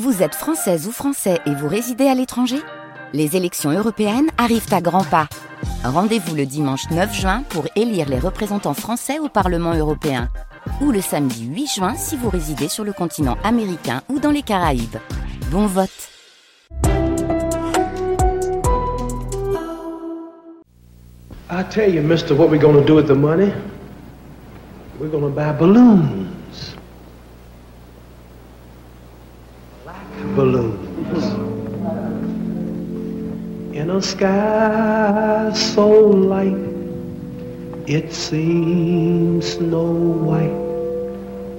Vous êtes française ou français et vous résidez à l'étranger? Les élections européennes arrivent à grands pas. Rendez-vous le dimanche 9 juin pour élire les représentants français au Parlement européen. Ou le samedi 8 juin si vous résidez sur le continent américain ou dans les Caraïbes. Bon vote I tell you, mister, what we're do with the money? We're buy balloons. Balloons in a sky so light it seems snow white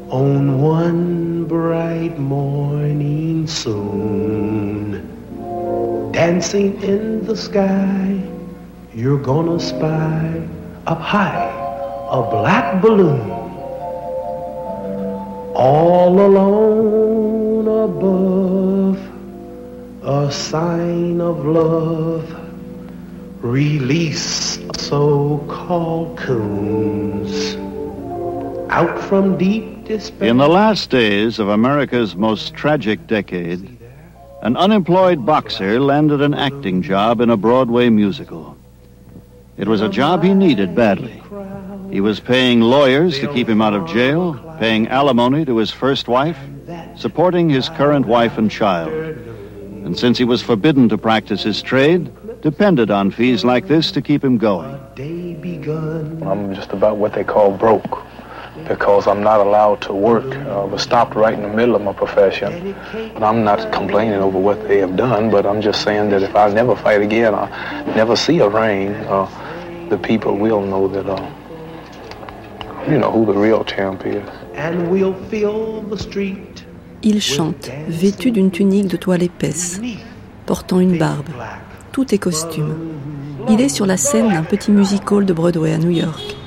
on one bright morning soon. Dancing in the sky you're gonna spy up high a black balloon. All alone above, a sign of love. Release so-called coons out from deep despair. In the last days of America's most tragic decade, an unemployed boxer landed an acting job in a Broadway musical. It was a job he needed badly. He was paying lawyers to keep him out of jail, paying alimony to his first wife, supporting his current wife and child. And since he was forbidden to practice his trade, depended on fees like this to keep him going. I'm just about what they call broke because I'm not allowed to work. I was stopped right in the middle of my profession. But I'm not complaining over what they have done, but I'm just saying that if I never fight again, I never see a ring, uh, the people will know that uh, Il chante, vêtu d'une tunique de toile épaisse, portant une barbe. Tout est costume. Il est sur la scène d'un petit music hall de Broadway à New York.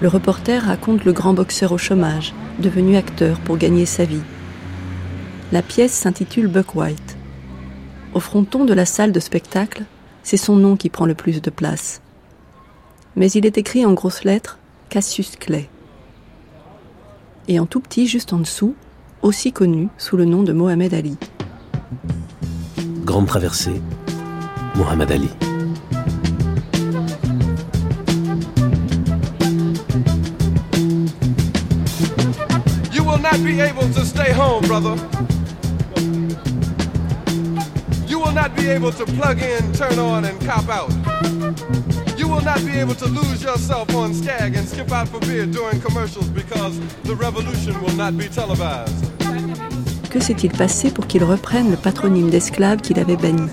Le reporter raconte le grand boxeur au chômage, devenu acteur pour gagner sa vie. La pièce s'intitule Buck White. Au fronton de la salle de spectacle, c'est son nom qui prend le plus de place. Mais il est écrit en grosses lettres Cassius Clay. Et en tout petit, juste en dessous, aussi connu sous le nom de Mohamed Ali. Grande traversée, Mohamed Ali. You will not be able to stay home, brother. You will not be able to plug in, turn on, and cop out. You will not be able to lose yourself on Skag and skip out for beer during commercials because the revolution will not be televised. Que s'est-il passé pour qu'il reprenne le patronyme d'esclave qu'il avait banni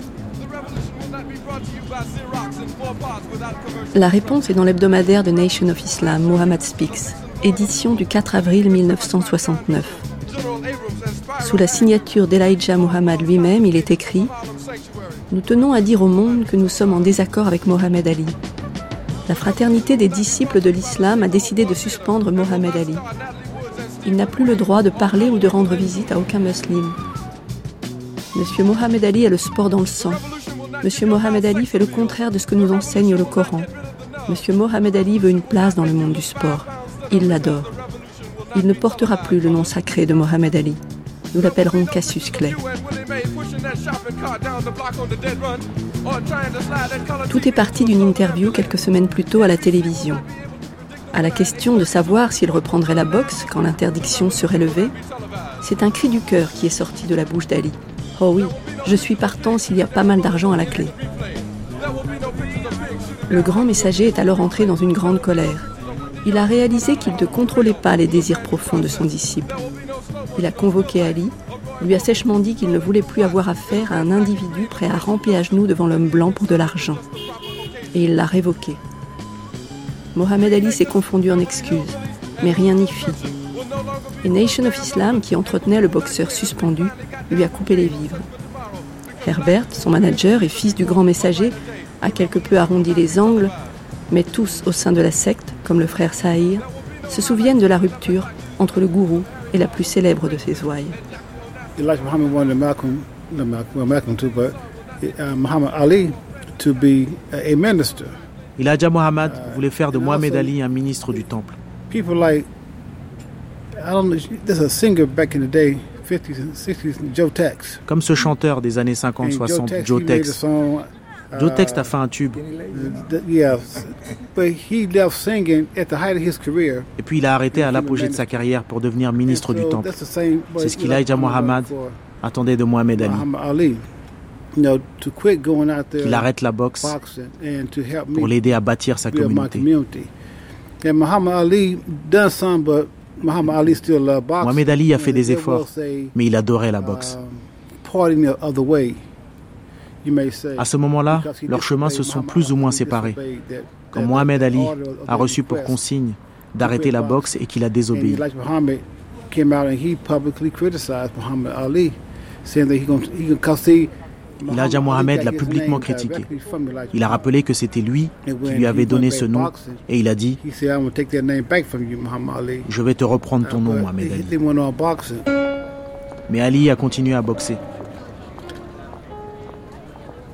La réponse est dans l'hebdomadaire de Nation of Islam, Muhammad Speaks, édition du 4 avril 1969. Sous la signature d'Elijah Muhammad lui-même, il est écrit Nous tenons à dire au monde que nous sommes en désaccord avec Mohamed Ali la fraternité des disciples de l'islam a décidé de suspendre Mohamed Ali. Il n'a plus le droit de parler ou de rendre visite à aucun musulman. Monsieur Mohamed Ali a le sport dans le sang. Monsieur Mohamed Ali fait le contraire de ce que nous enseigne le Coran. Monsieur Mohamed Ali veut une place dans le monde du sport. Il l'adore. Il ne portera plus le nom sacré de Mohamed Ali. Nous l'appellerons Cassius Clay. Tout est parti d'une interview quelques semaines plus tôt à la télévision. À la question de savoir s'il reprendrait la boxe quand l'interdiction serait levée, c'est un cri du cœur qui est sorti de la bouche d'Ali. Oh oui, je suis partant s'il y a pas mal d'argent à la clé. Le grand messager est alors entré dans une grande colère. Il a réalisé qu'il ne contrôlait pas les désirs profonds de son disciple. Il a convoqué Ali lui a sèchement dit qu'il ne voulait plus avoir affaire à un individu prêt à ramper à genoux devant l'homme blanc pour de l'argent. Et il l'a révoqué. Mohamed Ali s'est confondu en excuses, mais rien n'y fit. Et Nation of Islam, qui entretenait le boxeur suspendu, lui a coupé les vivres. Herbert, son manager et fils du grand messager, a quelque peu arrondi les angles, mais tous au sein de la secte, comme le frère Sahir, se souviennent de la rupture entre le gourou et la plus célèbre de ses ouailles. Elijah Muhammad voulait faire de Muhammad Ali un ministre du temple. Comme ce chanteur des années 50-60, Joe Tex. Joe Tex a fait un tube. Et puis il a arrêté à l'apogée de sa carrière pour devenir ministre du Temple. C'est ce qu'Elijah Muhammad attendait de Mohamed Ali. Qu'il arrête la boxe pour l'aider à bâtir sa communauté. Mohamed Ali a fait des efforts, mais il adorait la boxe. À ce moment-là, leurs chemins se sont plus ou moins séparés. Quand Mohamed Ali a reçu pour consigne d'arrêter la boxe et qu'il a désobéi. Elijah Mohamed l'a publiquement critiqué. Il a rappelé que c'était lui qui lui avait donné ce nom et il a dit Je vais te reprendre ton nom, Mohamed Ali. Mais Ali a continué à boxer.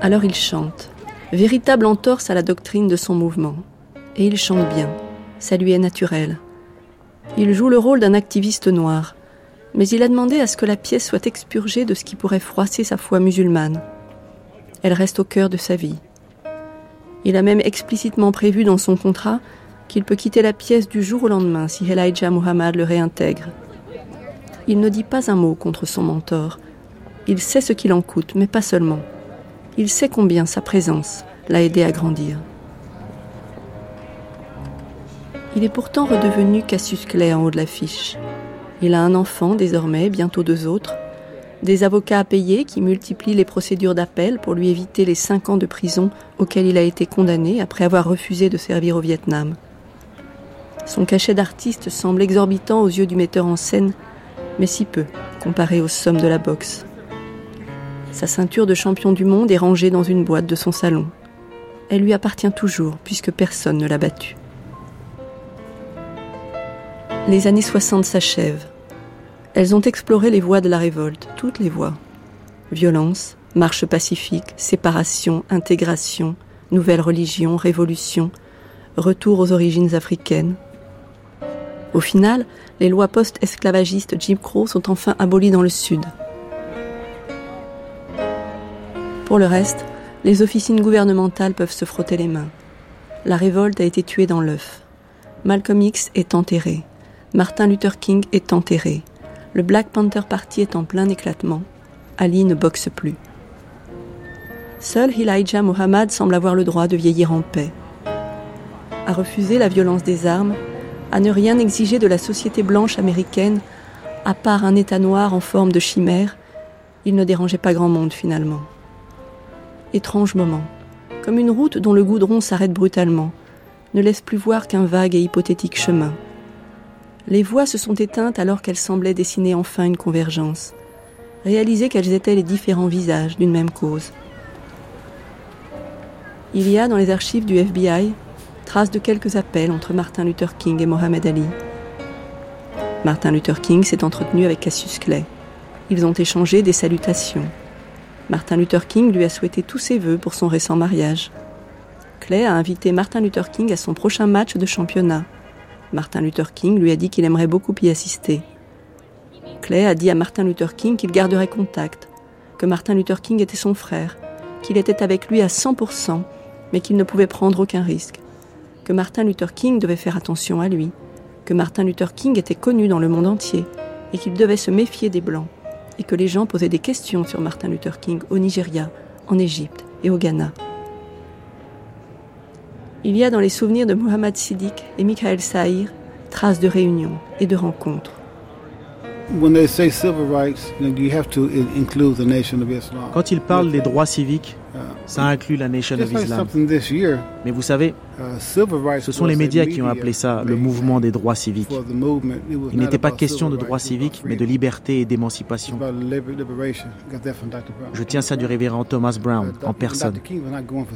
Alors il chante, véritable entorse à la doctrine de son mouvement. Et il chante bien, ça lui est naturel. Il joue le rôle d'un activiste noir, mais il a demandé à ce que la pièce soit expurgée de ce qui pourrait froisser sa foi musulmane. Elle reste au cœur de sa vie. Il a même explicitement prévu dans son contrat qu'il peut quitter la pièce du jour au lendemain si Elijah Muhammad le réintègre. Il ne dit pas un mot contre son mentor. Il sait ce qu'il en coûte, mais pas seulement. Il sait combien sa présence l'a aidé à grandir. Il est pourtant redevenu Cassius Clay en haut de l'affiche. Il a un enfant désormais, bientôt deux autres, des avocats à payer qui multiplient les procédures d'appel pour lui éviter les cinq ans de prison auxquels il a été condamné après avoir refusé de servir au Vietnam. Son cachet d'artiste semble exorbitant aux yeux du metteur en scène, mais si peu comparé aux sommes de la boxe. Sa ceinture de champion du monde est rangée dans une boîte de son salon. Elle lui appartient toujours puisque personne ne l'a battue. Les années 60 s'achèvent. Elles ont exploré les voies de la révolte, toutes les voies. Violence, marche pacifique, séparation, intégration, nouvelle religion, révolution, retour aux origines africaines. Au final, les lois post-esclavagistes Jim Crow sont enfin abolies dans le Sud. Pour le reste, les officines gouvernementales peuvent se frotter les mains. La révolte a été tuée dans l'œuf. Malcolm X est enterré. Martin Luther King est enterré. Le Black Panther Party est en plein éclatement. Ali ne boxe plus. Seul Elijah Muhammad semble avoir le droit de vieillir en paix. À refuser la violence des armes, à ne rien exiger de la société blanche américaine, à part un État noir en forme de chimère, il ne dérangeait pas grand monde finalement. Étrange moment, comme une route dont le goudron s'arrête brutalement, ne laisse plus voir qu'un vague et hypothétique chemin les voix se sont éteintes alors qu'elles semblaient dessiner enfin une convergence, réaliser qu'elles étaient les différents visages d'une même cause. Il y a dans les archives du FBI trace de quelques appels entre Martin Luther King et Mohamed Ali. Martin Luther King s'est entretenu avec Cassius Clay. Ils ont échangé des salutations. Martin Luther King lui a souhaité tous ses voeux pour son récent mariage. Clay a invité Martin Luther King à son prochain match de championnat Martin Luther King lui a dit qu'il aimerait beaucoup y assister. Clay a dit à Martin Luther King qu'il garderait contact, que Martin Luther King était son frère, qu'il était avec lui à 100%, mais qu'il ne pouvait prendre aucun risque, que Martin Luther King devait faire attention à lui, que Martin Luther King était connu dans le monde entier et qu'il devait se méfier des Blancs, et que les gens posaient des questions sur Martin Luther King au Nigeria, en Égypte et au Ghana. Il y a dans les souvenirs de Mohamed Siddiq et Michael Saïr traces de réunions et de rencontres. Quand ils parlent des droits civiques, ça inclut la Nation of Islam. Mais vous savez, uh, ce sont les médias qui ont appelé ça le mouvement des droits civiques. Il n'était pas question de droits civiques, mais de liberté et d'émancipation. Je tiens ça du révérend Thomas Brown en personne.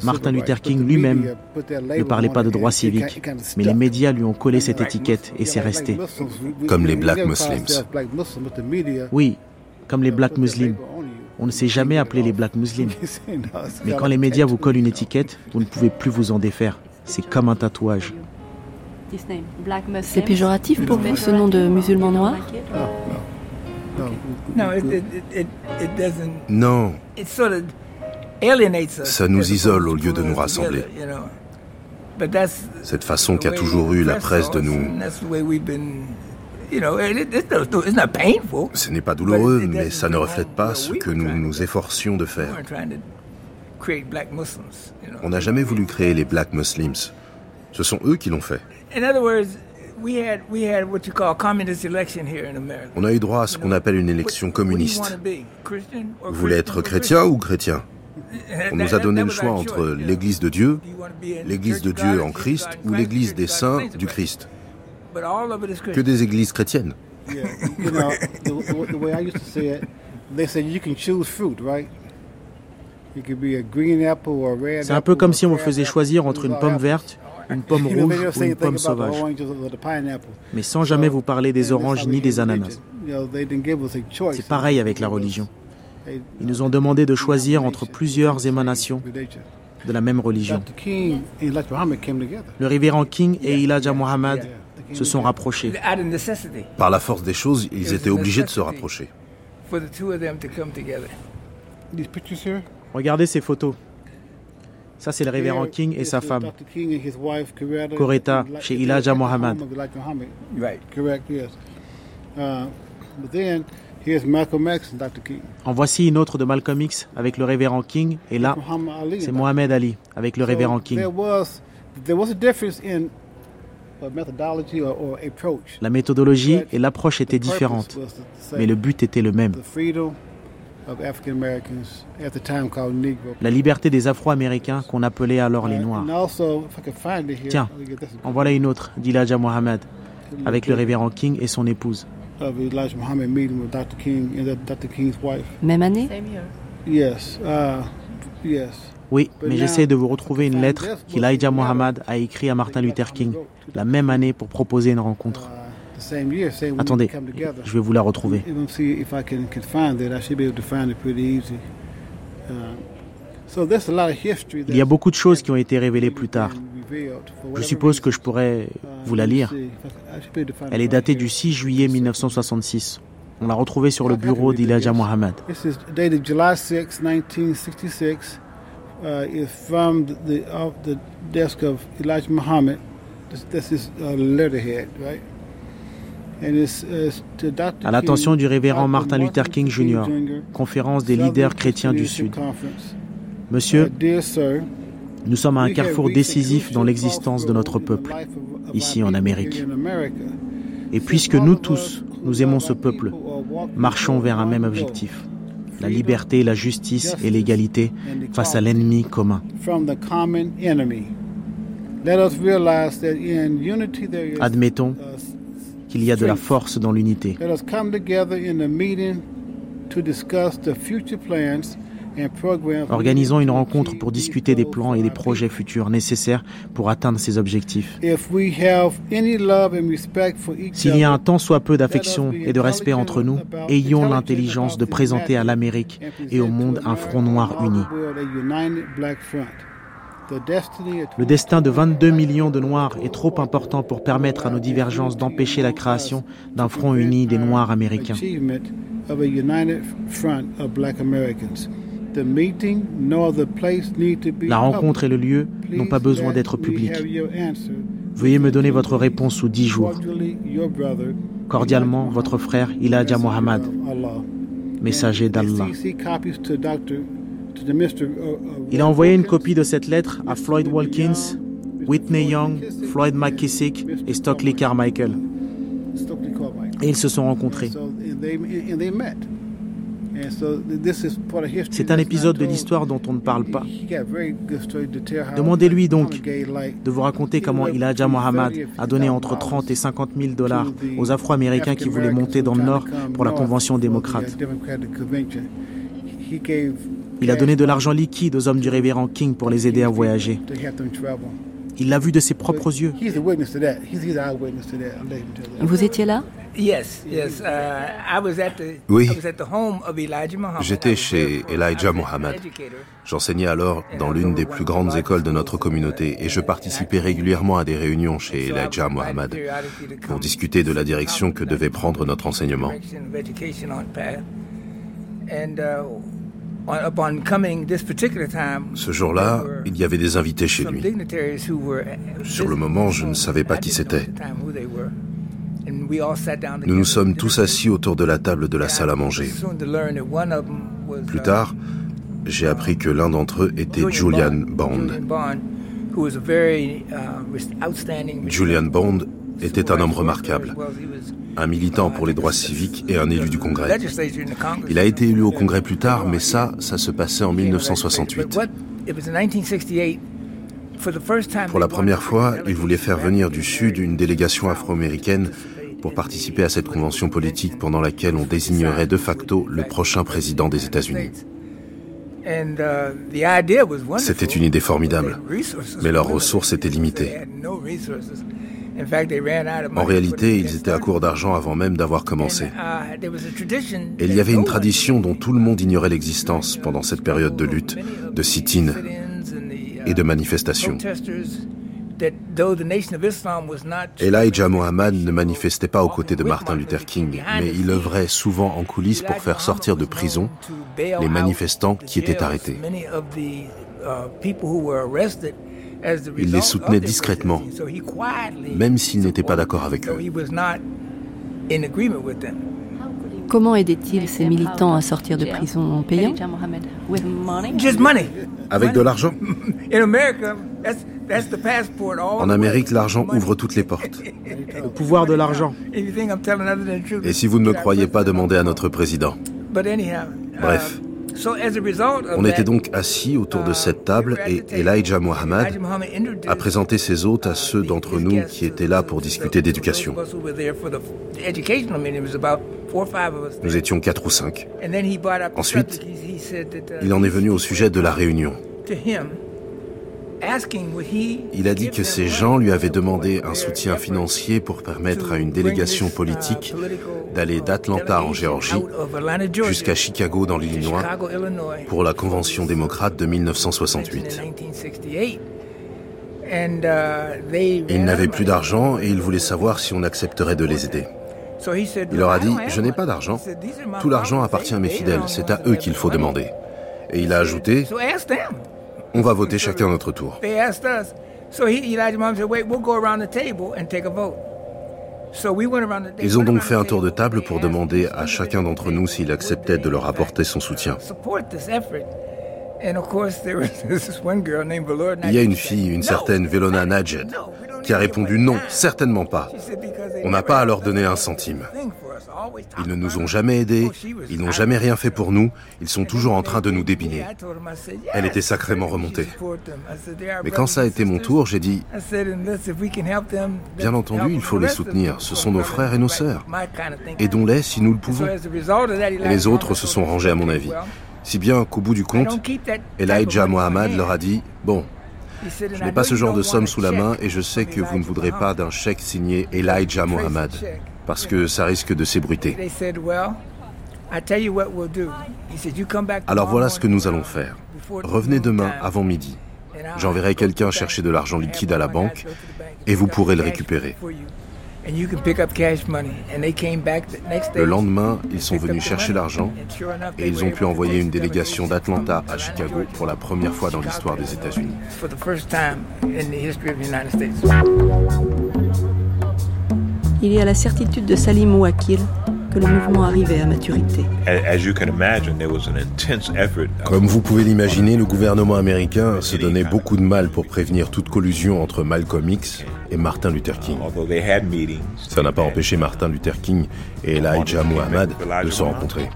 Martin Luther King lui-même ne parlait pas de droits civiques, mais les médias lui ont collé cette étiquette et c'est resté. Comme les Black Muslims. Oui, comme les Black Muslims. On ne s'est jamais appelé les Black Muslims. Mais quand les médias vous collent une étiquette, vous ne pouvez plus vous en défaire. C'est comme un tatouage. C'est péjoratif pour vous ce nom de musulman noir Non. Ça nous isole au lieu de nous rassembler. Cette façon qu'a toujours eu la presse de nous... Ce n'est pas douloureux, mais ça ne reflète pas ce que nous nous efforcions de faire. On n'a jamais voulu créer les Black Muslims. Ce sont eux qui l'ont fait. On a eu droit à ce qu'on appelle une élection communiste. Vous voulez être chrétien ou chrétien? On nous a donné le choix entre l'Église de Dieu, l'Église de Dieu en Christ ou l'Église des saints du Christ. Que des églises chrétiennes. C'est un peu comme si on vous faisait choisir entre une pomme verte, une pomme rouge ou une pomme sauvage. Mais sans jamais vous parler des oranges ni des ananas. C'est pareil avec la religion. Ils nous ont demandé de choisir entre plusieurs émanations de la même religion. Le révérend King et Elijah Muhammad se sont rapprochés. Par la force des choses, ils étaient obligés de se rapprocher. Regardez ces photos. Ça, c'est le révérend King et sa femme, Coretta, chez Elijah Muhammad. En voici une autre de Malcolm X avec le révérend King, et là, c'est Mohamed Ali avec le révérend King. La méthodologie et l'approche étaient différentes, mais le but était le même. La liberté des Afro-Américains qu'on appelait alors les Noirs. Tiens, en voilà une autre d'Elijah Mohammed, avec le révérend King et son épouse. Même année? Oui, mais j'essaie de vous retrouver une lettre qu'Elijah Muhammad a écrite à Martin Luther King la même année pour proposer une rencontre. Attendez, je vais vous la retrouver. Il y a beaucoup de choses qui ont été révélées plus tard. Je suppose que je pourrais vous la lire. Elle est datée du 6 juillet 1966. On l'a retrouvée sur le bureau d'Elijah Muhammad. uh, À l'attention du révérend Martin Luther King Jr., conférence des leaders chrétiens du Sud. Monsieur, uh, nous sommes à un carrefour décisif dans l'existence de notre peuple, ici en Amérique. Et puisque nous tous, nous aimons ce peuple, marchons vers un même objectif la liberté, la justice et l'égalité face à l'ennemi commun. Admettons qu'il y a de la force dans l'unité. Organisons une rencontre pour discuter des plans et des projets futurs nécessaires pour atteindre ces objectifs. S'il y a un tant soit peu d'affection et de respect entre nous, ayons l'intelligence de présenter à l'Amérique et au monde un front noir uni. Le destin de 22 millions de Noirs est trop important pour permettre à nos divergences d'empêcher la création d'un front uni des Noirs américains. La rencontre et le lieu n'ont pas besoin d'être publics. Veuillez me donner votre réponse sous dix jours. Cordialement, votre frère Elijah Muhammad, messager d'Allah. Il a envoyé une copie de cette lettre à Floyd Walkins, Whitney Young, Floyd McKissick et Stockley Carmichael. Et ils se sont rencontrés. C'est un épisode de l'histoire dont on ne parle pas. Demandez-lui donc de vous raconter comment Elijah Muhammad a donné entre 30 et 50 000 dollars aux Afro-Américains qui voulaient monter dans le Nord pour la Convention démocrate. Il a donné de l'argent liquide aux hommes du révérend King pour les aider à voyager. Il l'a vu de ses propres yeux. Vous étiez là? Uh, oui, j'étais chez Elijah Muhammad. J'enseignais alors dans l'une des plus grandes écoles de notre communauté et je participais régulièrement à des réunions chez Elijah Muhammad pour discuter de la direction que devait prendre notre enseignement. Ce jour-là, il y avait des invités chez lui. Sur le moment, je ne savais pas qui c'était. Nous nous sommes tous assis autour de la table de la salle à manger. Plus tard, j'ai appris que l'un d'entre eux était Julian Bond. Julian Bond était un homme remarquable, un militant pour les droits civiques et un élu du Congrès. Il a été élu au Congrès plus tard, mais ça, ça se passait en 1968. Pour la première fois, il voulait faire venir du Sud une délégation afro-américaine pour participer à cette convention politique pendant laquelle on désignerait de facto le prochain président des États-Unis. C'était une idée formidable, mais leurs ressources étaient limitées. En réalité, ils étaient à court d'argent avant même d'avoir commencé. Et il y avait une tradition dont tout le monde ignorait l'existence pendant cette période de lutte, de sit-in et de manifestations. Elijah Muhammad ne manifestait pas aux côtés de Martin Luther King, mais il œuvrait souvent en coulisses pour faire sortir de prison les manifestants qui étaient arrêtés. Il les soutenait discrètement, même s'il n'était pas d'accord avec eux. Comment aidait-il ces militants à sortir de prison en payant? Avec de l'argent. En Amérique, l'argent ouvre toutes les portes. Le pouvoir de l'argent. Et si vous ne me croyez pas, demandez à notre président. Bref. On était donc assis autour de cette table et Elijah Muhammad a présenté ses hôtes à ceux d'entre nous qui étaient là pour discuter d'éducation. Nous étions quatre ou cinq. Ensuite, il en est venu au sujet de la réunion. Il a dit que ces gens lui avaient demandé un soutien financier pour permettre à une délégation politique d'aller d'Atlanta en Géorgie jusqu'à Chicago dans l'Illinois pour la Convention démocrate de 1968. Ils n'avaient plus d'argent et ils voulaient savoir si on accepterait de les aider. Il leur a dit, je n'ai pas d'argent. Tout l'argent appartient à mes fidèles, c'est à eux qu'il faut demander. Et il a ajouté, on va voter chacun à notre tour. Ils ont donc fait un tour de table pour demander à chacun d'entre nous s'il acceptait de leur apporter son soutien. Il y a une fille, une certaine Velona Najed, qui a répondu non, certainement pas. On n'a pas à leur donner un centime. Ils ne nous ont jamais aidés, ils n'ont jamais rien fait pour nous, ils sont toujours en train de nous débiner. Elle était sacrément remontée. Mais quand ça a été mon tour, j'ai dit, bien entendu, il faut les soutenir, ce sont nos frères et nos sœurs. Aidons-les si nous le pouvons. Et les autres se sont rangés à mon avis. Si bien qu'au bout du compte, Elijah Mohammed leur a dit, bon, je n'ai pas ce genre de somme sous la main et je sais que vous ne voudrez pas d'un chèque signé Elijah Mohammed parce que ça risque de s'ébruiter. Alors voilà ce que nous allons faire. Revenez demain avant midi. J'enverrai quelqu'un chercher de l'argent liquide à la banque et vous pourrez le récupérer. Le lendemain, ils sont venus chercher l'argent et ils ont pu envoyer une délégation d'Atlanta à Chicago pour la première fois dans l'histoire des États-Unis. Il y a la certitude de Salim Ouakil que le mouvement arrivait à maturité. Comme vous pouvez l'imaginer, le gouvernement américain se donnait beaucoup de mal pour prévenir toute collusion entre Malcolm X et Martin Luther King. Ça n'a pas empêché Martin Luther King et Elijah Muhammad de se rencontrer.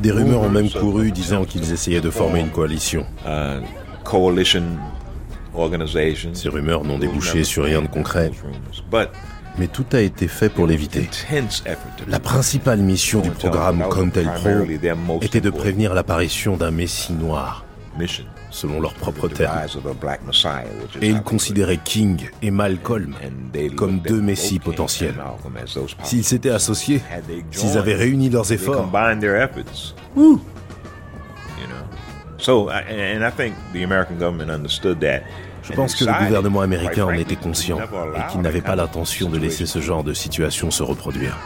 Des rumeurs ont même couru disant qu'ils essayaient de former une coalition. Uh, ces rumeurs n'ont débouché sur rien de concret. mais tout a été fait pour l'éviter. La principale mission du programme COINTELPRO était de prévenir l'apparition d'un Messie noir, selon leurs propres termes. Et ils considéraient King et Malcolm comme deux Messies potentiels. S'ils s'étaient associés, s'ils avaient réuni leurs efforts, je pense que le gouvernement américain en était conscient et qu'il n'avait pas l'intention de laisser ce genre de situation se reproduire.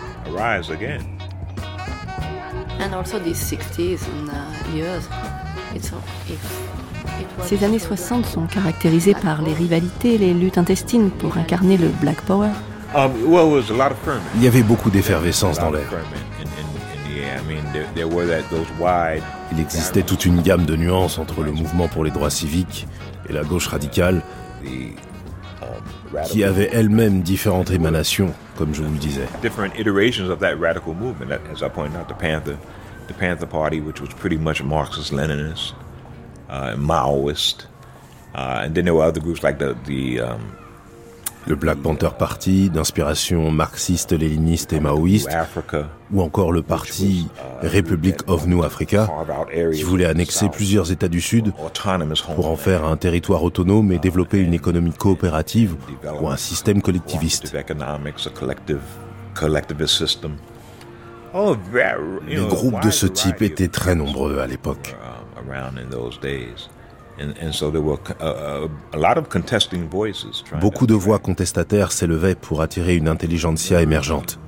Ces années 60 sont caractérisées par les rivalités, les luttes intestines pour incarner le Black Power. Um, Il y avait beaucoup d'effervescence dans l'air. Il existait toute une gamme de nuances entre le mouvement pour les droits civiques et la gauche radicale, qui avait elle-même différentes émanations, comme je vous le disais. The Panther, the Panther Party, which was pretty much Marxist-Leninist, uh, Maoist, uh, and then there were other groups like the the um, le Black Panther Party d'inspiration marxiste, léniniste et maoïste, ou encore le parti Republic of New Africa, qui voulait annexer plusieurs États du Sud pour en faire un territoire autonome et développer une économie coopérative ou un système collectiviste. Les groupes de ce type étaient très nombreux à l'époque. Beaucoup de voix contestataires s'élevaient pour attirer une intelligentsia émergente.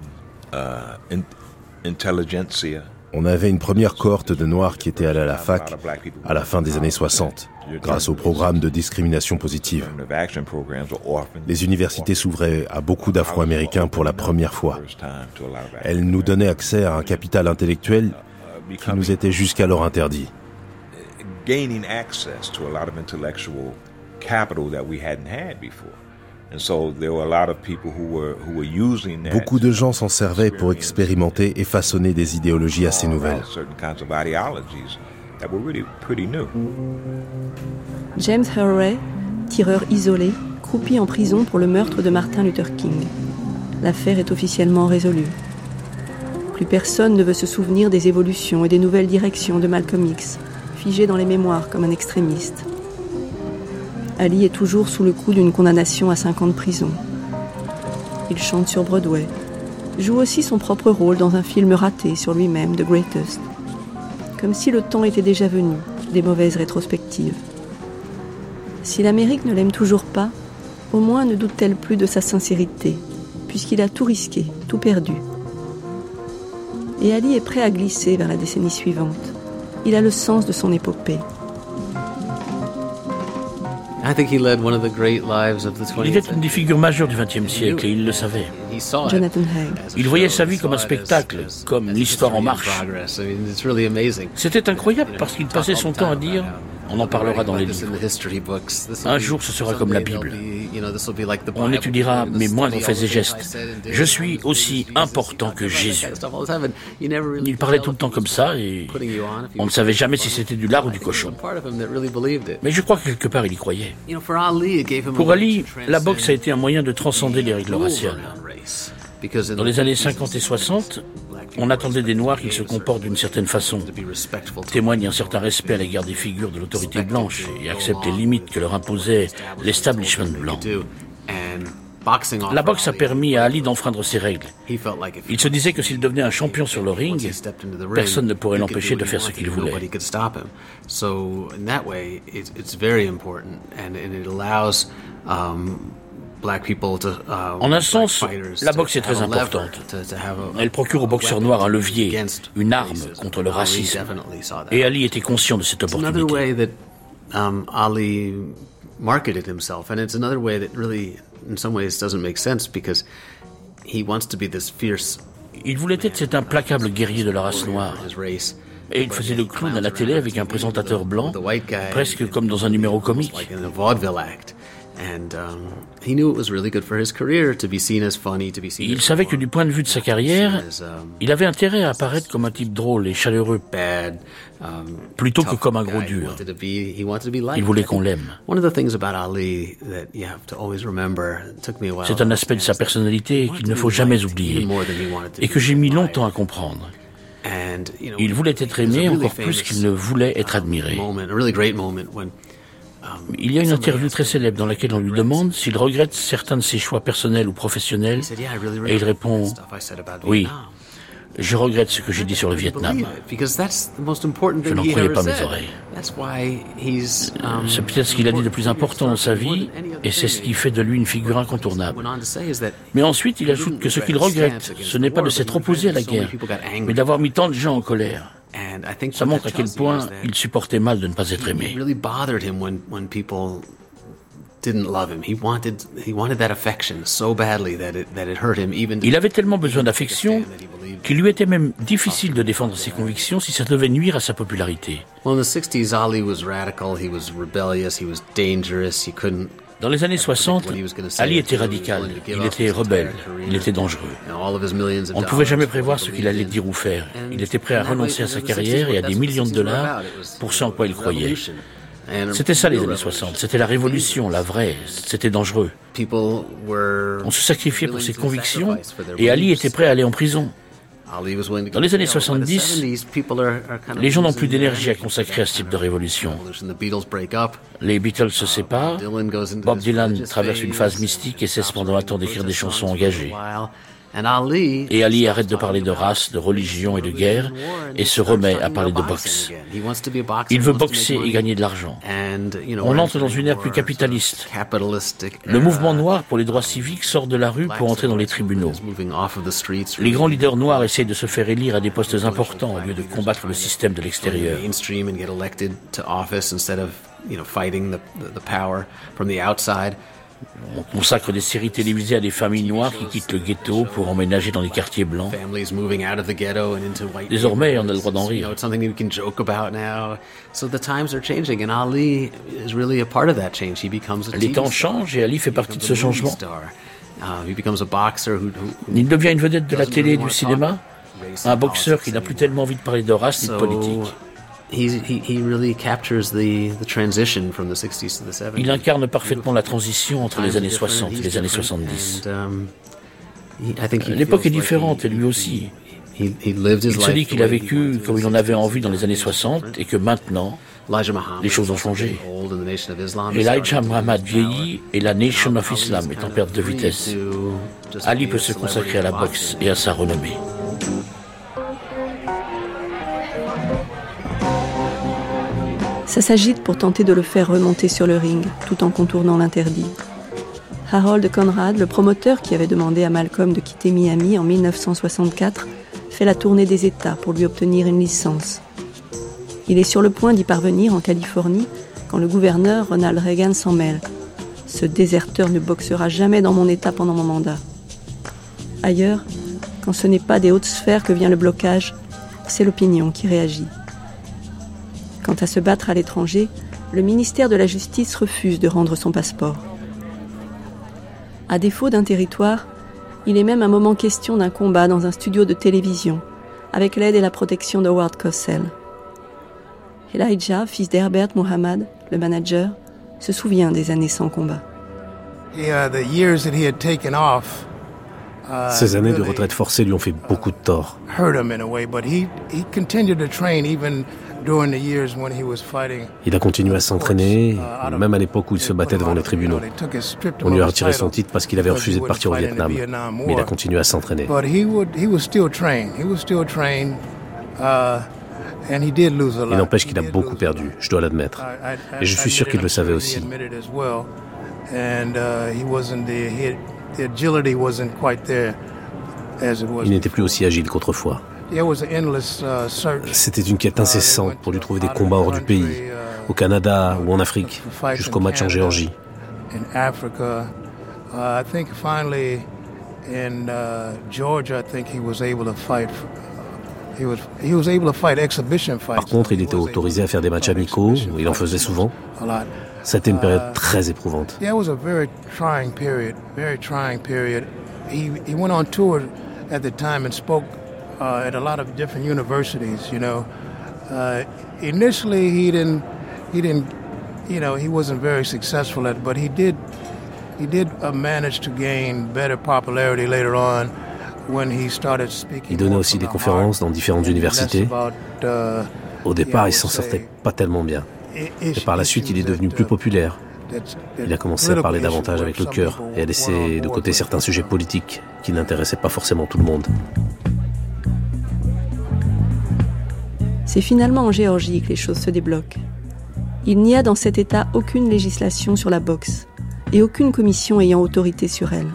Uh, On avait une première cohorte de Noirs qui étaient allés à la fac à la fin des années 60, grâce au programme de discrimination positive. Les universités s'ouvraient à beaucoup d'Afro-Américains pour la première fois. Elles nous donnaient accès à un capital intellectuel qui nous était jusqu'alors interdit. gaining access to a lot of intellectual capital that we hadn't had before. And so there were a lot of people who were, who were using that Beaucoup de gens s'en servaient pour expérimenter et façonner des idéologies assez nouvelles. James Herray, tireur isolé, croupi en prison pour le meurtre de Martin Luther King. L'affaire est officiellement résolue. Plus personne ne veut se souvenir des évolutions et des nouvelles directions de Malcolm X, figé dans les mémoires comme un extrémiste. Ali est toujours sous le coup d'une condamnation à 5 ans de prison. Il chante sur Broadway, joue aussi son propre rôle dans un film raté sur lui-même, The Greatest. Comme si le temps était déjà venu des mauvaises rétrospectives. Si l'Amérique ne l'aime toujours pas, au moins ne doute-t-elle plus de sa sincérité, puisqu'il a tout risqué, tout perdu. Et Ali est prêt à glisser vers la décennie suivante il a le sens de son épopée. Il était une des figures majeures du XXe siècle et il le savait. Jonathan Haig. Il voyait sa vie comme un spectacle, comme l'histoire en marche. C'était incroyable parce qu'il passait son temps à dire on en parlera dans les livres. Un jour, ce sera comme la Bible. On étudiera mes moindres faits et gestes. Je suis aussi important que Jésus. Il parlait tout le temps comme ça et on ne savait jamais si c'était du lard ou du cochon. Mais je crois que quelque part il y croyait. Pour Ali, la boxe a été un moyen de transcender les règles raciales. Dans les années 50 et 60, on attendait des Noirs qu'ils se comportent d'une certaine façon, témoignent un certain respect à l'égard des figures de l'autorité blanche et acceptent les limites que leur imposait l'establishment blanc. La boxe a permis à Ali d'enfreindre ces règles. Il se disait que s'il devenait un champion sur le ring, personne ne pourrait l'empêcher de faire ce qu'il voulait. Uh, en un sens, la boxe est très importante. Elle procure aux boxeurs noirs un levier, une arme contre le racisme. Et Ali était conscient de cette opportunité. Ali marketed himself, and it's another way that really, in some ways, doesn't make sense because he wants to be this fierce. Il voulait être cet implacable guerrier de la race noire. Et il faisait le clown à la télé avec un présentateur blanc, presque comme dans un numéro comique. Il savait que du point de vue de sa carrière, um, il avait intérêt à apparaître comme un type drôle et chaleureux, um, plutôt que comme un gros dur. Il voulait qu'on l'aime. C'est un aspect de sa personnalité qu'il ne faut jamais oublier et que j'ai mis longtemps à comprendre. Il voulait être aimé encore plus qu'il ne voulait être admiré. Il y a une interview très célèbre dans laquelle on lui demande s'il regrette certains de ses choix personnels ou professionnels, et il répond Oui, je regrette ce que j'ai dit sur le Vietnam. Je n'en croyais pas mes oreilles. C'est peut-être ce qu'il a dit de plus important dans sa vie, et c'est ce qui fait de lui une figure incontournable. Mais ensuite, il ajoute que ce qu'il regrette, ce n'est pas de s'être opposé à la guerre, mais d'avoir mis tant de gens en colère. Ça montre à quel point il supportait mal de ne pas être aimé. Il avait tellement besoin d'affection qu'il lui était même difficile de défendre ses convictions si ça devait nuire à sa popularité. Dans les années 60, Ali était radical, il était rebelle, il était dangereux. On ne pouvait jamais prévoir ce qu'il allait dire ou faire. Il était prêt à renoncer à sa carrière et à des millions de dollars pour ce en quoi il croyait. C'était ça les années 60, c'était la révolution, la vraie, c'était dangereux. On se sacrifiait pour ses convictions et Ali était prêt à aller en prison. Dans les années 70, les gens n'ont plus d'énergie à consacrer à ce type de révolution. Les Beatles se séparent, Bob Dylan traverse une phase. mystique et cesse pendant un temps d'écrire des chansons engagées. Et Ali arrête de parler de race, de religion et de guerre et se remet à parler de boxe. Il veut boxer et gagner de l'argent. On entre dans une ère plus capitaliste. Le mouvement noir pour les droits civiques sort de la rue pour entrer dans les tribunaux. Les grands leaders noirs essayent de se faire élire à des postes importants au lieu de combattre le système de l'extérieur. On consacre des séries télévisées à des familles noires qui quittent le ghetto pour emménager dans les quartiers blancs. Désormais, on a le droit d'en rire. Les temps changent et Ali fait partie de ce changement. Il devient une vedette de la télé et du cinéma, un boxeur qui n'a plus tellement envie de parler de race ni de politique. Il incarne parfaitement la transition entre les années 60 et les années 70. Um, L'époque est différente et lui aussi. Il se dit qu'il a vécu comme il en avait envie dans les années 60 et que maintenant, les choses ont changé. Elijah Muhammad vieillit et la Nation of Islam est en perte de vitesse. Ali peut se consacrer à la boxe et à sa renommée. Ça s'agite pour tenter de le faire remonter sur le ring, tout en contournant l'interdit. Harold Conrad, le promoteur qui avait demandé à Malcolm de quitter Miami en 1964, fait la tournée des États pour lui obtenir une licence. Il est sur le point d'y parvenir en Californie quand le gouverneur Ronald Reagan s'en mêle. Ce déserteur ne boxera jamais dans mon État pendant mon mandat. Ailleurs, quand ce n'est pas des hautes sphères que vient le blocage, c'est l'opinion qui réagit. Quant à se battre à l'étranger, le ministère de la Justice refuse de rendre son passeport. À défaut d'un territoire, il est même un moment question d'un combat dans un studio de télévision, avec l'aide et la protection de Ward Cosell. Elijah, fils d'Herbert Muhammad, le manager, se souvient des années sans combat. Uh, Ces années de retraite forcée lui ont fait beaucoup de tort. Il a continué à s'entraîner, uh, même à l'époque où il se battait devant les tribunaux. On lui a retiré son titre parce qu'il avait refusé de partir au Vietnam, mais il a continué à s'entraîner. Il n'empêche qu'il a beaucoup perdu, je dois l'admettre. Et je suis sûr qu'il le savait aussi. Il n'était plus aussi agile qu'autrefois. C'était une quête incessante pour lui trouver des combats hors du pays, au Canada ou en Afrique, jusqu'au match en Géorgie. Par contre, il était autorisé à faire des matchs amicaux, il en faisait souvent. C'était une période très éprouvante. He went on tour at the time and spoke uh, at a lot of different universities, you know. Uh, initially, he didn't, he didn't, you know, he wasn't very successful at, but he did, he did uh, manage to gain better popularity later on when he started speaking. Il donnait aussi des conférences dans différentes universités. Uh, Au départ, il s'en sortait pas tellement bien. Et par la suite, il est devenu plus populaire. Il a commencé à parler davantage avec le cœur et à laisser de côté certains sujets politiques qui n'intéressaient pas forcément tout le monde. C'est finalement en Géorgie que les choses se débloquent. Il n'y a dans cet État aucune législation sur la boxe et aucune commission ayant autorité sur elle.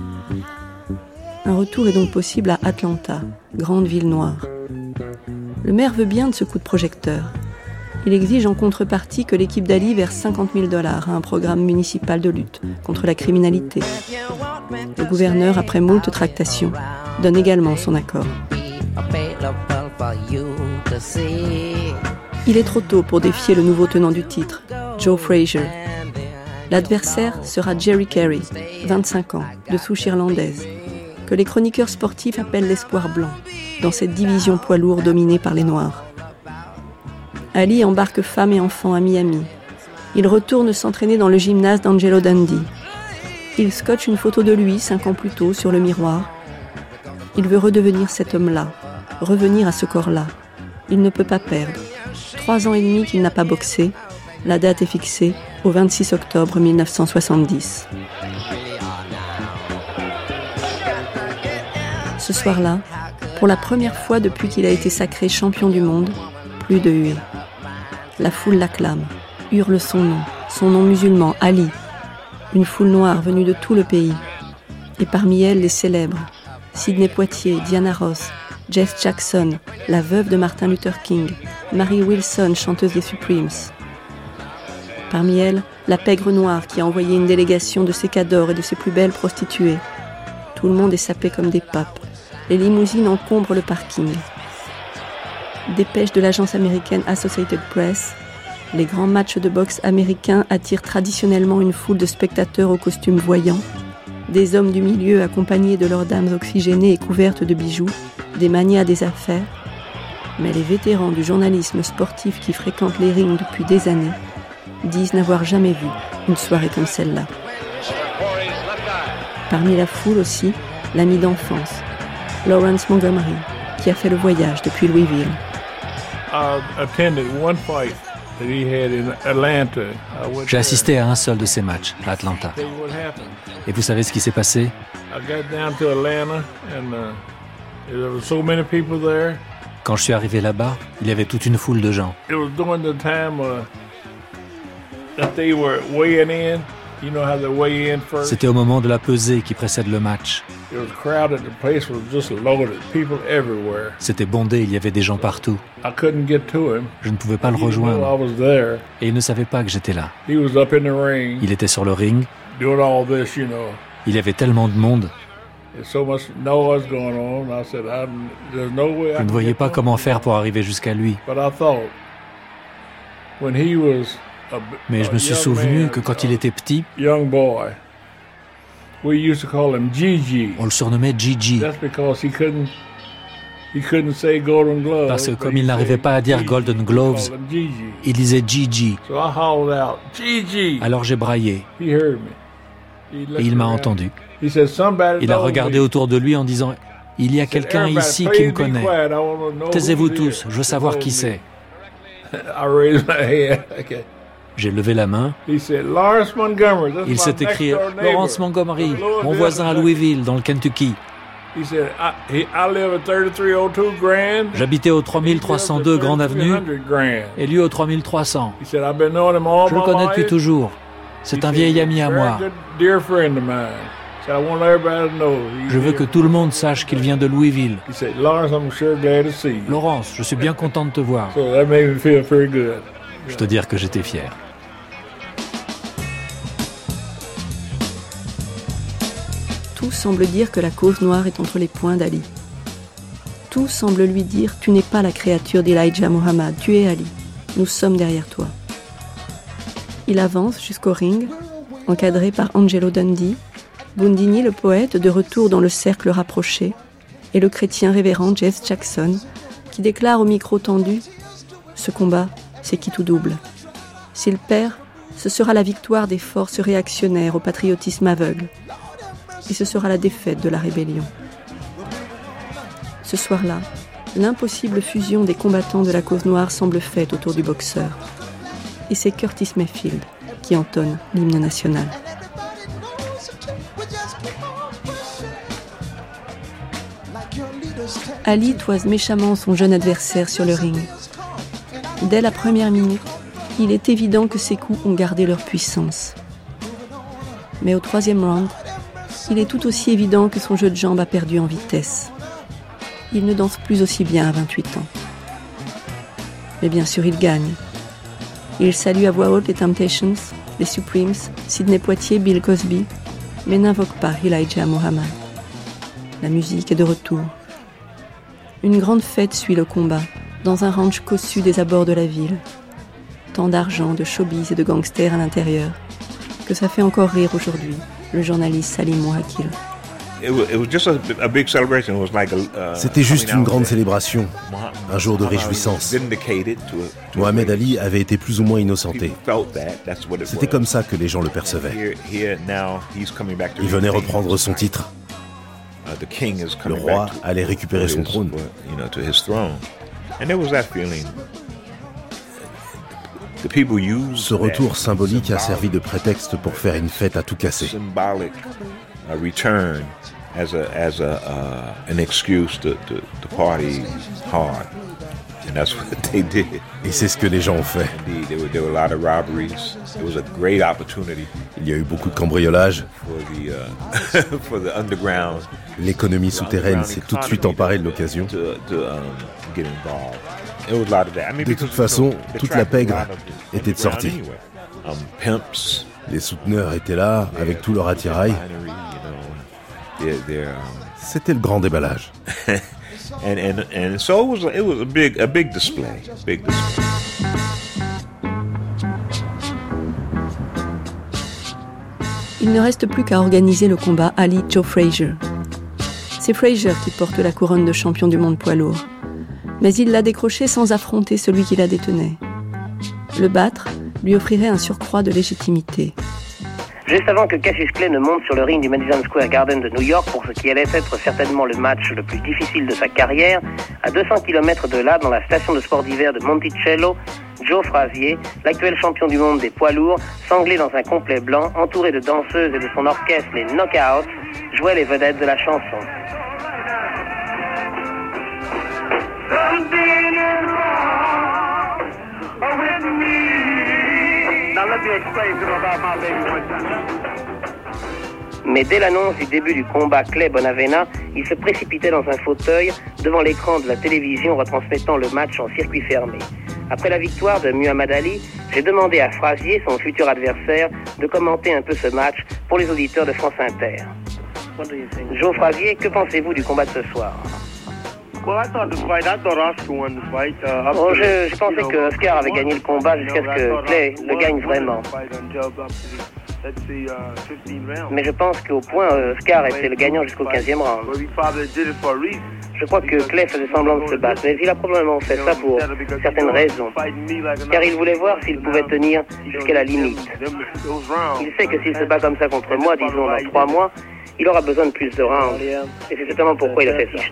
Un retour est donc possible à Atlanta, grande ville noire. Le maire veut bien de ce coup de projecteur. Il exige en contrepartie que l'équipe d'Ali verse 50 000 dollars à un programme municipal de lutte contre la criminalité. Le gouverneur, après moult tractations, donne également son accord. Il est trop tôt pour défier le nouveau tenant du titre, Joe Frazier. L'adversaire sera Jerry Carey, 25 ans, de souche irlandaise, que les chroniqueurs sportifs appellent l'espoir blanc, dans cette division poids lourd dominée par les Noirs. Ali embarque femme et enfants à Miami. Il retourne s'entraîner dans le gymnase d'Angelo Dundee. Il scotche une photo de lui cinq ans plus tôt sur le miroir. Il veut redevenir cet homme-là, revenir à ce corps-là. Il ne peut pas perdre. Trois ans et demi qu'il n'a pas boxé. La date est fixée au 26 octobre 1970. Ce soir-là, pour la première fois depuis qu'il a été sacré champion du monde, plus de huée. La foule l'acclame, hurle son nom, son nom musulman, Ali. Une foule noire venue de tout le pays. Et parmi elles, les célèbres. Sidney Poitier, Diana Ross, Jess Jackson, la veuve de Martin Luther King, Mary Wilson, chanteuse des Supremes. Parmi elles, la pègre noire qui a envoyé une délégation de ses cadors et de ses plus belles prostituées. Tout le monde est sapé comme des papes. Les limousines encombrent le parking. Dépêche de l'agence américaine Associated Press, les grands matchs de boxe américains attirent traditionnellement une foule de spectateurs aux costumes voyants, des hommes du milieu accompagnés de leurs dames oxygénées et couvertes de bijoux, des manias des affaires. Mais les vétérans du journalisme sportif qui fréquentent les rings depuis des années disent n'avoir jamais vu une soirée comme celle-là. Parmi la foule aussi, l'ami d'enfance, Lawrence Montgomery, qui a fait le voyage depuis Louisville. J'ai assisté à un seul de ces matchs, à Atlanta. Et vous savez ce qui s'est passé? Quand je suis arrivé là-bas, il y avait toute une foule de gens. C'était au moment de la pesée qui précède le match. C'était bondé, il y avait des gens partout. Je ne pouvais pas le rejoindre. Et il ne savait pas que j'étais là. Il était sur le ring. Il y avait tellement de monde. Je ne voyais pas comment faire pour arriver jusqu'à lui. Mais je me suis souvenu que quand il était petit, on le surnommait Gigi. Parce que comme il n'arrivait pas à dire Golden Gloves, il disait Gigi. Alors j'ai braillé. Et il m'a entendu. Il a regardé autour de lui en disant Il y a quelqu'un ici qui me connaît. Taisez-vous tous, je veux savoir qui c'est. J'ai levé la main. Il s'est écrit Lawrence Montgomery, mon voisin à Louisville, dans le Kentucky. J'habitais au 3302 Grande Avenue et lui au 3300. Je le connais depuis toujours. C'est un vieil ami à moi. Je veux que tout le monde sache qu'il vient de Louisville. Laurence, je suis bien content de te voir. Je te dire que j'étais fier. Tout semble dire que la cause noire est entre les poings d'Ali. Tout semble lui dire Tu n'es pas la créature d'Elijah Muhammad, tu es Ali. Nous sommes derrière toi. Il avance jusqu'au ring, encadré par Angelo Dundee, Bundini le poète de retour dans le cercle rapproché, et le chrétien révérend Jeff Jackson, qui déclare au micro tendu Ce combat, c'est qui tout double. S'il perd, ce sera la victoire des forces réactionnaires au patriotisme aveugle. Et ce sera la défaite de la rébellion. Ce soir-là, l'impossible fusion des combattants de la cause noire semble faite autour du boxeur. Et c'est Curtis Mayfield qui entonne l'hymne national. Ali toise méchamment son jeune adversaire sur le ring. Dès la première minute, il est évident que ses coups ont gardé leur puissance. Mais au troisième round, il est tout aussi évident que son jeu de jambes a perdu en vitesse. Il ne danse plus aussi bien à 28 ans. Mais bien sûr, il gagne. Il salue à voix haute les Temptations, les Supremes, Sidney Poitier, Bill Cosby, mais n'invoque pas Elijah Muhammad. La musique est de retour. Une grande fête suit le combat, dans un ranch cossu des abords de la ville. Tant d'argent, de showbiz et de gangsters à l'intérieur, que ça fait encore rire aujourd'hui le journaliste Salim Mouhakil. C'était juste une grande célébration, un jour de réjouissance. Mohamed Ali avait été plus ou moins innocenté. C'était comme ça que les gens le percevaient. Il venait reprendre son titre. Le roi allait récupérer son trône. Ce retour symbolique a servi de prétexte pour faire une fête à tout casser. Et c'est ce que les gens ont fait. Il y a eu beaucoup de cambriolages. L'économie souterraine s'est tout de suite emparée de l'occasion. De toute façon, toute la pègre était de sortie. Les souteneurs étaient là avec tout leur attirail. C'était le grand déballage. Il ne reste plus qu'à organiser le combat Ali Joe Frazier. C'est Frazier qui porte la couronne de champion du monde poids lourd. Mais il l'a décroché sans affronter celui qui la détenait. Le battre lui offrirait un surcroît de légitimité. Juste avant que Cassius Clay ne monte sur le ring du Madison Square Garden de New York pour ce qui allait être certainement le match le plus difficile de sa carrière, à 200 km de là, dans la station de sport d'hiver de Monticello, Joe Frazier, l'actuel champion du monde des poids lourds, sanglé dans un complet blanc, entouré de danseuses et de son orchestre, les Knockouts, jouait les vedettes de la chanson. Mais dès l'annonce du début du combat Clay Bonavena, il se précipitait dans un fauteuil devant l'écran de la télévision retransmettant le match en circuit fermé. Après la victoire de Muhammad Ali, j'ai demandé à Frazier, son futur adversaire, de commenter un peu ce match pour les auditeurs de France Inter. Joe Frazier, que pensez-vous du combat de ce soir? Uh, oh, je, pensais que Oscar avait gagné le combat jusqu'à ce que Clay le gagne vraiment. Mais je pense qu'au point, Oscar était le gagnant jusqu'au 15e round. Je crois que Clay faisait semblant de se battre, mais il a probablement fait ça pour certaines raisons. Car il voulait voir s'il pouvait tenir jusqu'à la limite. Il sait que s'il se bat comme ça contre moi, disons dans trois mois, il aura besoin de plus de rounds. Et c'est certainement pourquoi il a fait ça.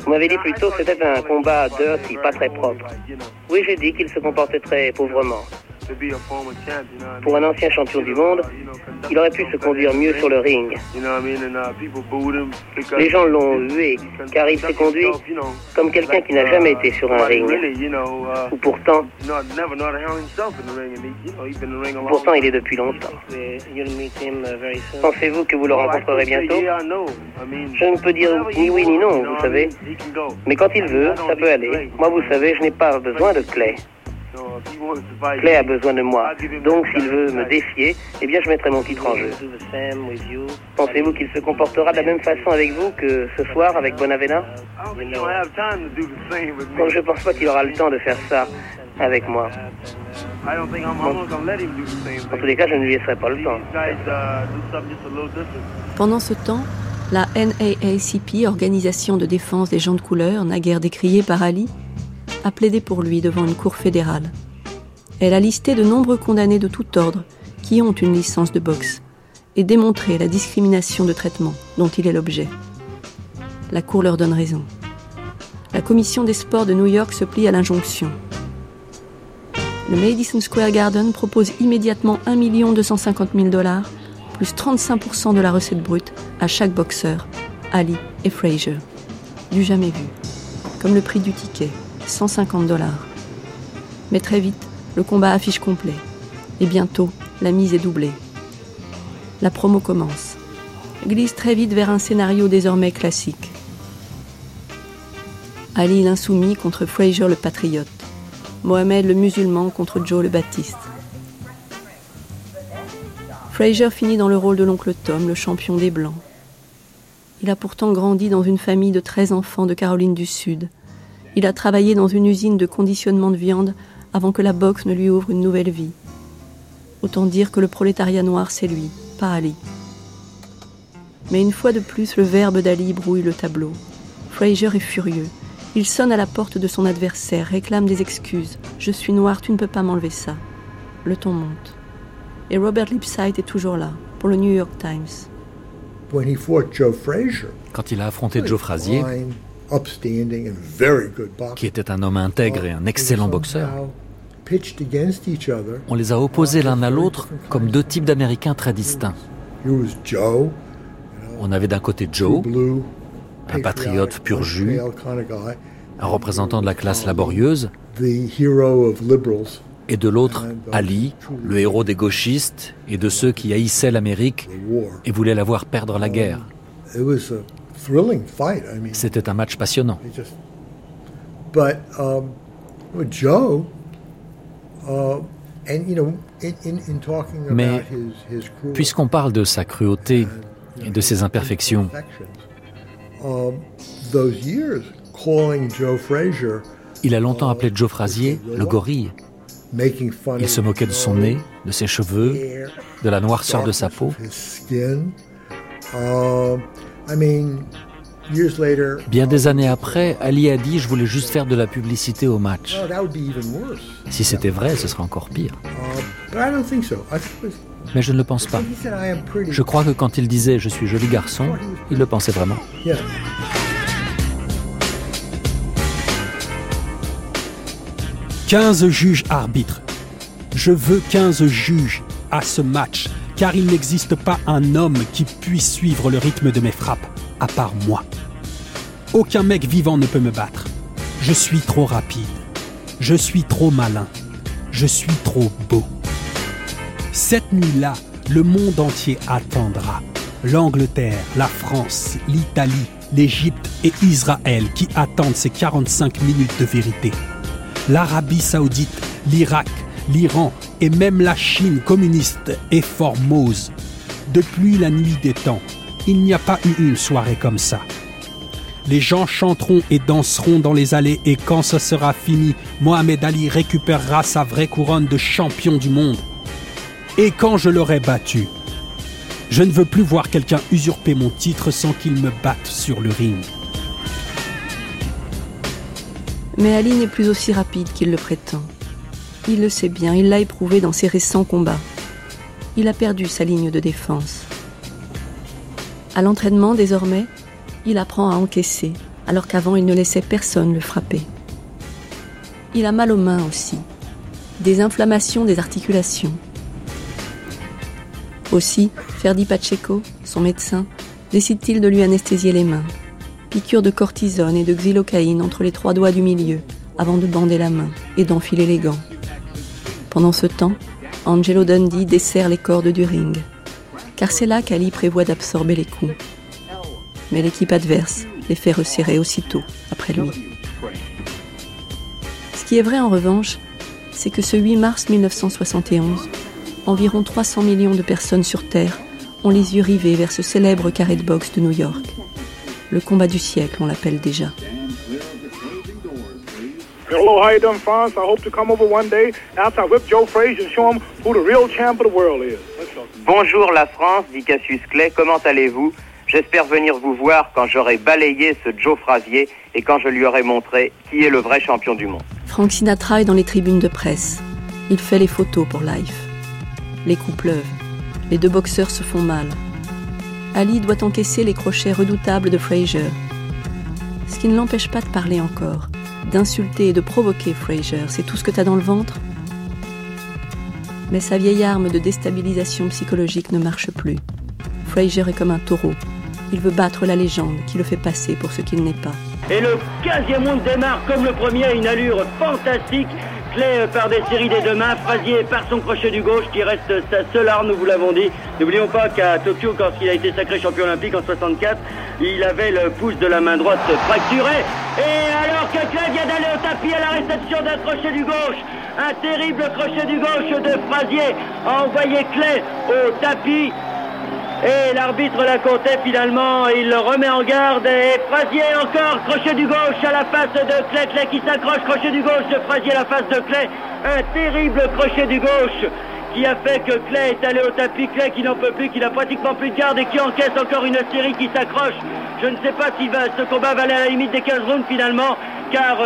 Vous m'avez dit plutôt que c'était un combat dirty, pas très propre. Oui, j'ai dit qu'il se comportait très pauvrement. Pour un ancien champion du monde, il aurait pu se conduire mieux sur le ring. Les gens l'ont hué car il s'est conduit comme quelqu'un qui n'a jamais été sur un ring. Ou pourtant, pourtant il est depuis longtemps. Pensez-vous que vous le rencontrerez bientôt? Je ne peux dire ni oui ni non, vous savez. Mais quand il veut, ça peut aller. Moi, vous savez, je n'ai pas besoin de clé. Clay a besoin de moi. Donc s'il veut me défier, eh bien je mettrai mon titre en jeu. Pensez-vous qu'il se comportera de la même façon avec vous que ce soir avec Bonavena? Donc je pense pas qu'il aura le temps de faire ça avec moi. En tous les cas, je ne lui laisserai pas le temps. Pendant ce temps, la NAACP, Organisation de défense des gens de couleur, naguère décriée par Ali, a plaidé pour lui devant une cour fédérale. Elle a listé de nombreux condamnés de tout ordre qui ont une licence de boxe et démontré la discrimination de traitement dont il est l'objet. La cour leur donne raison. La commission des sports de New York se plie à l'injonction le Madison Square Garden propose immédiatement 1 250 000 dollars, plus 35% de la recette brute à chaque boxeur, Ali et Frazier. Du jamais vu. Comme le prix du ticket, 150 dollars. Mais très vite, le combat affiche complet. Et bientôt, la mise est doublée. La promo commence. Glisse très vite vers un scénario désormais classique. Ali l'insoumis contre Frazier le patriote. Mohamed le musulman contre Joe le baptiste. Fraser finit dans le rôle de l'oncle Tom, le champion des Blancs. Il a pourtant grandi dans une famille de 13 enfants de Caroline du Sud. Il a travaillé dans une usine de conditionnement de viande avant que la boxe ne lui ouvre une nouvelle vie. Autant dire que le prolétariat noir, c'est lui, pas Ali. Mais une fois de plus, le verbe d'Ali brouille le tableau. Fraser est furieux. Il sonne à la porte de son adversaire, réclame des excuses. Je suis noir, tu ne peux pas m'enlever ça. Le ton monte. Et Robert Lipsyte est toujours là, pour le New York Times. Quand il a affronté Joe Frazier, qui était un homme intègre et un excellent boxeur, on les a opposés l'un à l'autre comme deux types d'Américains très distincts. On avait d'un côté Joe, un patriote pur jus, un représentant de la classe laborieuse, et de l'autre, Ali, le héros des gauchistes et de ceux qui haïssaient l'Amérique et voulaient la voir perdre la guerre. C'était un match passionnant. Mais puisqu'on parle de sa cruauté et de ses imperfections, il a longtemps appelé Joe Frazier le gorille. Il se moquait de son nez, de ses cheveux, de la noirceur de sa peau. Bien des années après, Ali a dit Je voulais juste faire de la publicité au match. Si c'était vrai, ce serait encore pire. Mais je ne le pense pas. Je crois que quand il disait Je suis joli garçon, il le pensait vraiment. 15 juges arbitres. Je veux 15 juges à ce match, car il n'existe pas un homme qui puisse suivre le rythme de mes frappes, à part moi. Aucun mec vivant ne peut me battre. Je suis trop rapide. Je suis trop malin. Je suis trop beau. Cette nuit-là, le monde entier attendra. L'Angleterre, la France, l'Italie, l'Égypte et Israël qui attendent ces 45 minutes de vérité l'Arabie saoudite, l'Irak, l'Iran et même la Chine communiste est formose. Depuis la nuit des temps, il n'y a pas eu une soirée comme ça. Les gens chanteront et danseront dans les allées et quand ce sera fini, Mohamed Ali récupérera sa vraie couronne de champion du monde. Et quand je l'aurai battu, je ne veux plus voir quelqu'un usurper mon titre sans qu'il me batte sur le ring. Mais Ali n'est plus aussi rapide qu'il le prétend. Il le sait bien, il l'a éprouvé dans ses récents combats. Il a perdu sa ligne de défense. À l'entraînement, désormais, il apprend à encaisser, alors qu'avant il ne laissait personne le frapper. Il a mal aux mains aussi, des inflammations des articulations. Aussi, Ferdi Pacheco, son médecin, décide-t-il de lui anesthésier les mains piqûre de cortisone et de xylocaïne entre les trois doigts du milieu avant de bander la main et d'enfiler les gants. Pendant ce temps, Angelo Dundee dessert les cordes du ring, car c'est là qu'Ali prévoit d'absorber les coups. Mais l'équipe adverse les fait resserrer aussitôt après lui. Ce qui est vrai en revanche, c'est que ce 8 mars 1971, environ 300 millions de personnes sur Terre ont les yeux rivés vers ce célèbre carré de boxe de New York. Le combat du siècle, on l'appelle déjà. Hello, how you doing, France? I hope to come over one day after I whip Joe Frazier and show him who the real champ of the world is. Bonjour la France, dit Cassius Clay, comment allez-vous? J'espère venir vous voir quand j'aurai balayé ce Joe Frazier et quand je lui aurai montré qui est le vrai champion du monde. Frank Sinatra est dans les tribunes de presse. Il fait les photos pour Life. Les coups pleuvent. Les deux boxeurs se font mal. Ali doit encaisser les crochets redoutables de Frazier. Ce qui ne l'empêche pas de parler encore d'insulter et de provoquer Fraser. C'est tout ce que t'as dans le ventre? Mais sa vieille arme de déstabilisation psychologique ne marche plus. Fraser est comme un taureau. Il veut battre la légende qui le fait passer pour ce qu'il n'est pas. Et le 15e monde démarre comme le premier une allure fantastique Clay par des séries des deux mains, Frazier par son crochet du gauche qui reste sa seule arme, nous vous l'avons dit. N'oublions pas qu'à Tokyo, quand il a été sacré champion olympique en 64, il avait le pouce de la main droite fracturé. Et alors que Clay vient d'aller au tapis à la réception d'un crochet du gauche, un terrible crochet du gauche de Frazier a envoyé Clay au tapis et l'arbitre la comptait finalement, il le remet en garde et Frazier encore, crochet du gauche à la face de Clay, Clay qui s'accroche, crochet du gauche de Frazier à la face de Clay, un terrible crochet du gauche qui a fait que Clay est allé au tapis, Clay qui n'en peut plus, qui n'a pratiquement plus de garde et qui encaisse encore une série qui s'accroche. Je ne sais pas si ce combat va aller à la limite des 15 rounds finalement, car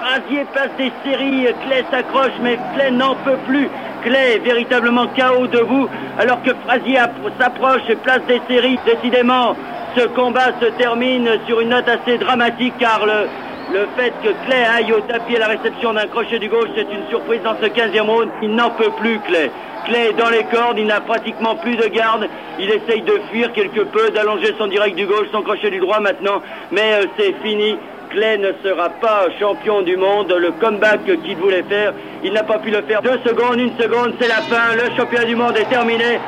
Frazier passe des séries, Clay s'accroche, mais Clay n'en peut plus. Clay est véritablement chaos debout, alors que Frazier s'approche et place des séries. Décidément, ce combat se termine sur une note assez dramatique, car le, le fait que Clay aille au tapis à la réception d'un crochet du gauche, c'est une surprise dans ce 15e round. Il n'en peut plus, Clay. Clay est dans les cordes, il n'a pratiquement plus de garde. Il essaye de fuir quelque peu, d'allonger son direct du gauche, son crochet du droit maintenant, mais euh, c'est fini. Clay ne sera pas champion du monde. Le comeback qu'il voulait faire, il n'a pas pu le faire. Deux secondes, une seconde, c'est la fin. Le championnat du monde est terminé.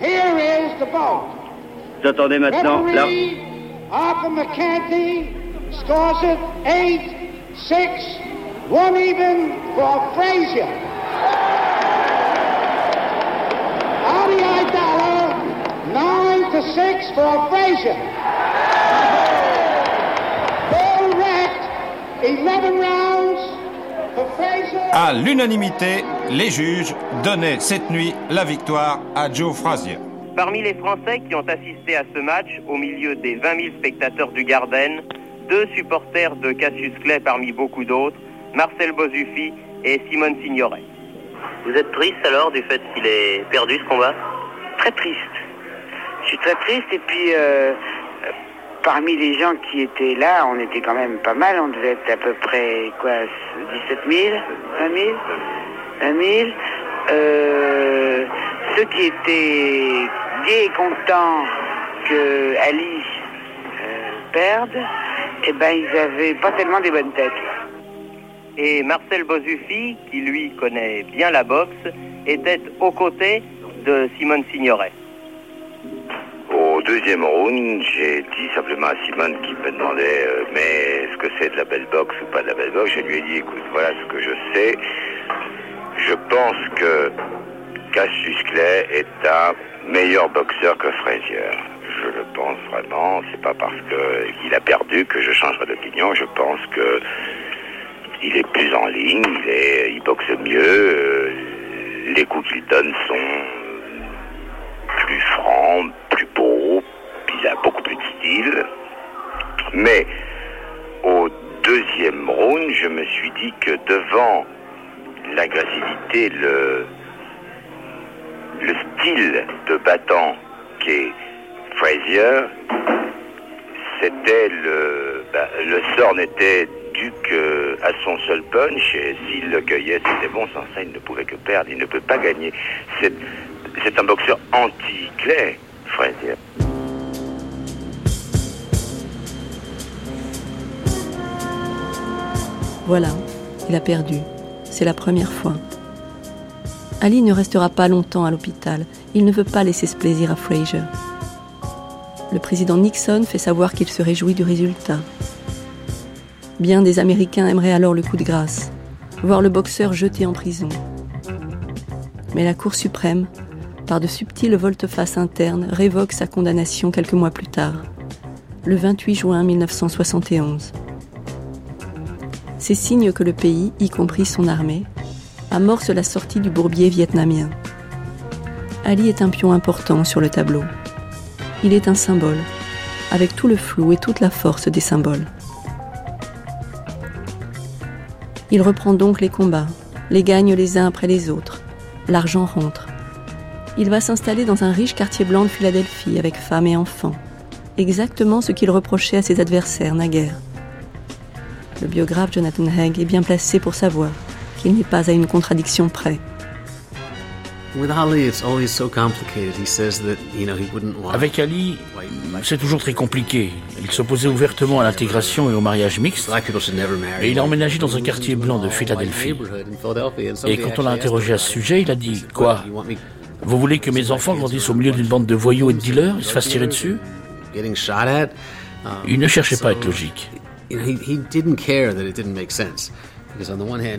Here is the Vous attendez maintenant là. Arthur McCarthy scores it 8 6 one even for Frazier. RDI Dollar 9 to 6 for Frazier. À l'unanimité, les juges donnaient cette nuit la victoire à Joe Frazier. Parmi les Français qui ont assisté à ce match, au milieu des 20 000 spectateurs du Garden, deux supporters de Cassius Clay parmi beaucoup d'autres, Marcel Bozuffi et Simone Signoret. Vous êtes triste alors du fait qu'il ait perdu ce combat? Très triste. Je suis très triste et puis euh, parmi les gens qui étaient là, on était quand même pas mal. On devait être à peu près, quoi, 17 000, 20 000, 20 000. Euh, ceux qui étaient gays et contents que Ali euh, perde, eh ben, ils avaient pas tellement des bonnes têtes. Et Marcel Bozuffi, qui lui connaît bien la boxe, était aux côtés de Simone Signoret. Au deuxième round, j'ai dit simplement à Simone qui me demandait euh, mais est-ce que c'est de la belle boxe ou pas de la belle boxe? Je lui ai dit écoute, voilà ce que je sais. Je pense que Cassius Clay est un meilleur boxeur que Frazier. Je le pense vraiment. C'est pas parce qu'il a perdu que je changerai d'opinion. Je pense que il est plus en ligne, il, boxe mieux. Euh, les coups qu'il donne sont Mais au deuxième round, je me suis dit que devant l'agressivité, le, le style de battant qu'est Frazier, c'était le, bah, le sort n'était dû qu'à son seul punch et s'il le cueillait, c'était bon, sans ça il ne pouvait que perdre, il ne peut pas gagner. C'est, c'est un boxeur anti-clé. Voilà, il a perdu. C'est la première fois. Ali ne restera pas longtemps à l'hôpital. Il ne veut pas laisser ce plaisir à Fraser. Le président Nixon fait savoir qu'il se réjouit du résultat. Bien des Américains aimeraient alors le coup de grâce. voir le boxeur jeté en prison. Mais la Cour suprême, par de subtiles volte-face internes, révoque sa condamnation quelques mois plus tard, le 28 juin 1971. C'est signe que le pays, y compris son armée, amorce la sortie du bourbier vietnamien. Ali est un pion important sur le tableau. Il est un symbole, avec tout le flou et toute la force des symboles. Il reprend donc les combats, les gagne les uns après les autres. L'argent rentre. Il va s'installer dans un riche quartier blanc de Philadelphie avec femmes et enfants. Exactement ce qu'il reprochait à ses adversaires naguère. Le biographe Jonathan Haig est bien placé pour savoir qu'il n'est pas à une contradiction près. Avec Ali, c'est toujours très compliqué. Il s'opposait ouvertement à l'intégration et au mariage mixte. Et il a emménagé dans un quartier blanc de Philadelphie. Et quand on l'a interrogé à ce sujet, il a dit Quoi Vous voulez que mes enfants grandissent au milieu d'une bande de voyous et de dealers? Ils se fassent tirer dessus? Il ne cherchait pas à être logique.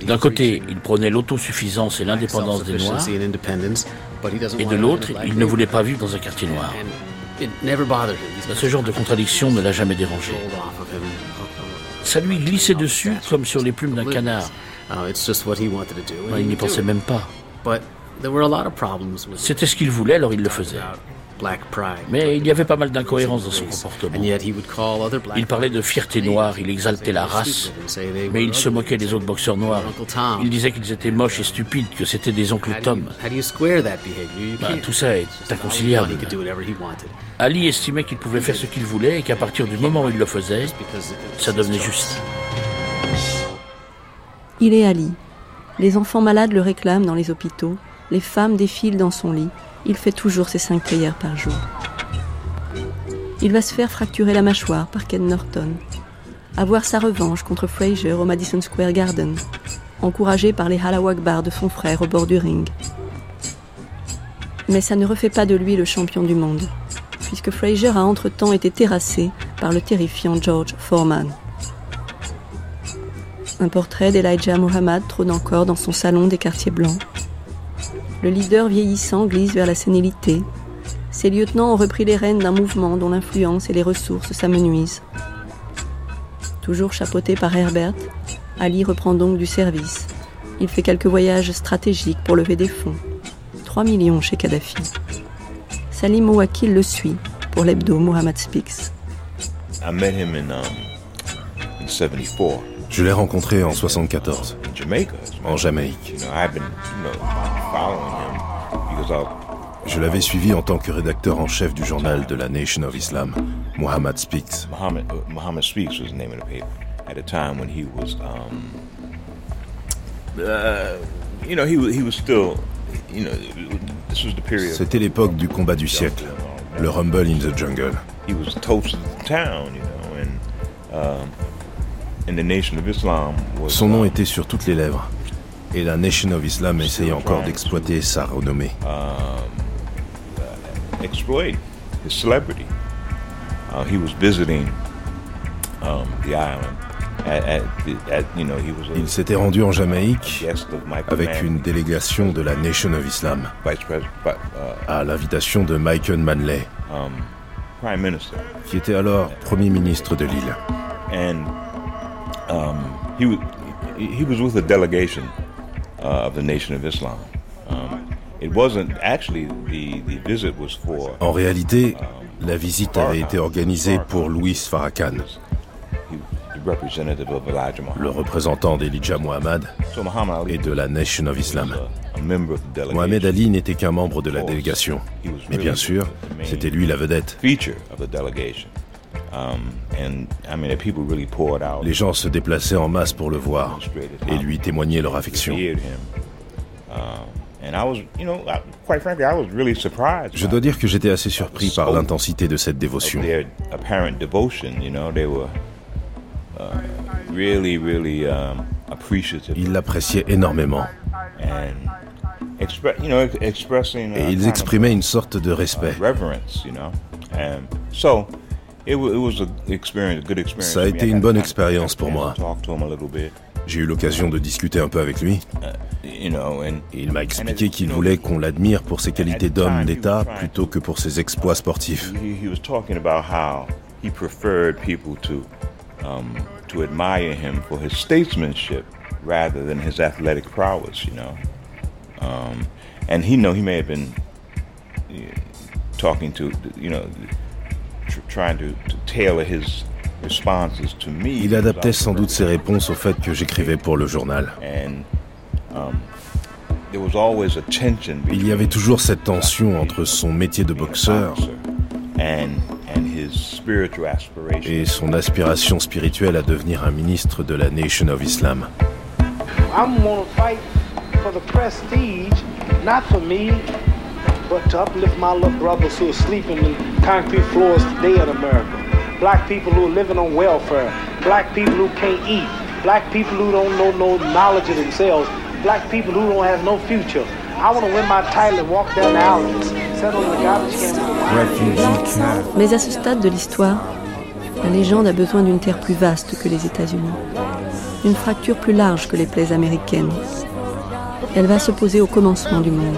D'un côté, il prenait l'autosuffisance et l'indépendance des Noirs, et de l'autre, il ne voulait pas vivre dans un quartier noir. Ce genre de contradiction ne l'a jamais dérangé. Ça lui glissait dessus comme sur les plumes d'un canard. Il n'y pensait même pas. C'était ce qu'il voulait, alors il le faisait. Mais il y avait pas mal d'incohérences dans son comportement. Il parlait de fierté noire, il exaltait la race, mais il se moquait des autres boxeurs noirs. Il disait qu'ils étaient moches et stupides, que c'était des oncles Tom. Ben, tout ça est inconciliable. Ali estimait qu'il pouvait faire ce qu'il voulait et qu'à partir du moment où il le faisait, ça devenait juste. Il est Ali. Les enfants malades le réclament dans les hôpitaux, les femmes défilent dans son lit, il fait toujours ses cinq prières par jour. Il va se faire fracturer la mâchoire par Ken Norton, avoir sa revanche contre Frazier au Madison Square Garden, encouragé par les Halawakbar de son frère au bord du ring. Mais ça ne refait pas de lui le champion du monde, puisque Frazier a entre-temps été terrassé par le terrifiant George Foreman. Un portrait d'Elijah Muhammad trône encore dans son salon des quartiers blancs le leader vieillissant glisse vers la sénilité. Ses lieutenants ont repris les rênes d'un mouvement dont l'influence et les ressources s'amenuisent. Toujours chapeauté par Herbert, Ali reprend donc du service. Il fait quelques voyages stratégiques pour lever des fonds. 3 millions chez Kadhafi. Salim Ouakil le suit pour l'hebdo Mohammed Speaks. Je l'ai rencontré en 74, en Jamaïque. Je l'avais suivi en tant que rédacteur en chef du journal de la Nation of Islam, Muhammad Speaks. Muhammad, Speaks was the name of the paper at a time when he was, um, uh, you know, he was, he was still, you know, this was the period. C'était l'époque du combat du siècle, le Rumble in the Jungle. He was toast of the town, you know, and, um, and the Nation of Islam was. Son nom était sur toutes les lèvres et la Nation of Islam essayait encore d'exploiter sa renommée. Il s'était rendu en Jamaïque avec une délégation de la Nation of Islam uh, à l'invitation de Michael Manley, um, qui était alors Premier ministre de l'île. En réalité, um, la visite avait été organisée pour Louis Farrakhan, le représentant d'Elijah Muhammad et de la Nation of Islam. Mohamed Ali n'était qu'un membre de la délégation, mais bien sûr, c'était lui la vedette. Um, Les gens se déplaçaient en masse pour le voir et lui témoigner leur affection. Je dois dire que j'étais assez surpris par l'intensité de cette dévotion. Ils l'appréciaient énormément. Et ils exprimaient une sorte de respect. Ça a été une bonne expérience pour moi. J'ai eu l'occasion de discuter un peu avec lui. il m'a expliqué qu'il voulait qu'on l'admire pour ses qualités d'homme d'État plutôt que pour ses exploits sportifs. He preferred people to to admire him for his statesmanship rather than his athletic prowess, you know? And he know he may have been talking to, you know, Il adaptait sans doute ses réponses au fait que j'écrivais pour le journal. Um, Il y avait toujours cette tension entre son métier de boxeur et son aspiration spirituelle à devenir un ministre de la Nation of Islam. But to uplift my little brothers who are sleeping in concrete floors today in America. Black people who are living on welfare. Black people who can't eat. Black people who don't know no knowledge of themselves. Black people who don't have no future. I want to win my title and walk down the alleys, settle in the garbage can. Mais à ce stade de l'histoire, la légende a besoin d'une terre plus vaste que les États-Unis, d'une fracture plus large que les plaies américaines. Elle va se poser au commencement du monde,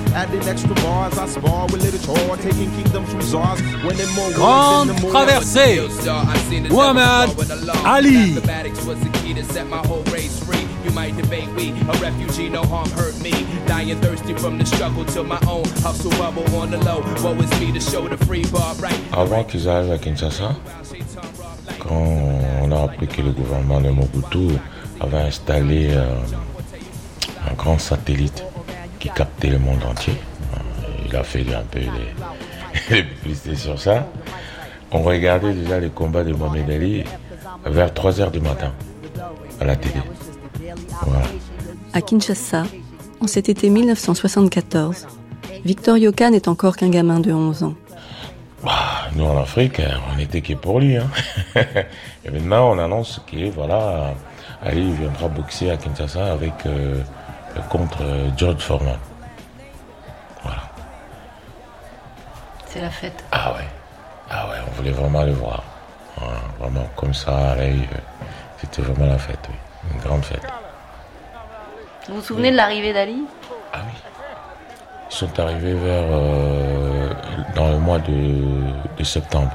With swatch. Watch who I the yellow man, Vietnam. Grande traversée. Muhammad Ali. You might debate we, a refugee, no harm hurt me. Dying thirsty from the struggle to my own hustle bubble on the low. What was me to show the free bar right? Avant qu'ils arrivent à Kinshasa, quand on a appris que le gouvernement de Mobutu avait installé euh, un grand satellite qui captait le monde entier. Il a fait un peu les, publicités sur ça. On regardait déjà les combats de Mohamed Ali vers 3 h du matin à la télé. À Kinshasa, en cet été 1974, Victor Yokan n'est encore qu'un gamin de 11 ans. Bah, nous en Afrique, on n'était que pour lui. Hein. Et maintenant, on annonce que voilà, Ali viendra boxer à Kinshasa avec euh, contre George Foreman. Voilà. C'est la fête. Ah ouais. Ah ouais, on voulait vraiment le voir. vraiment, comme ça, euh, c'était vraiment la fête, oui. Une grande fête. Vous vous souvenez de l'arrivée d'Ali? Ah oui. Ils sont arrivés vers. Euh, dans le mois de, septembre.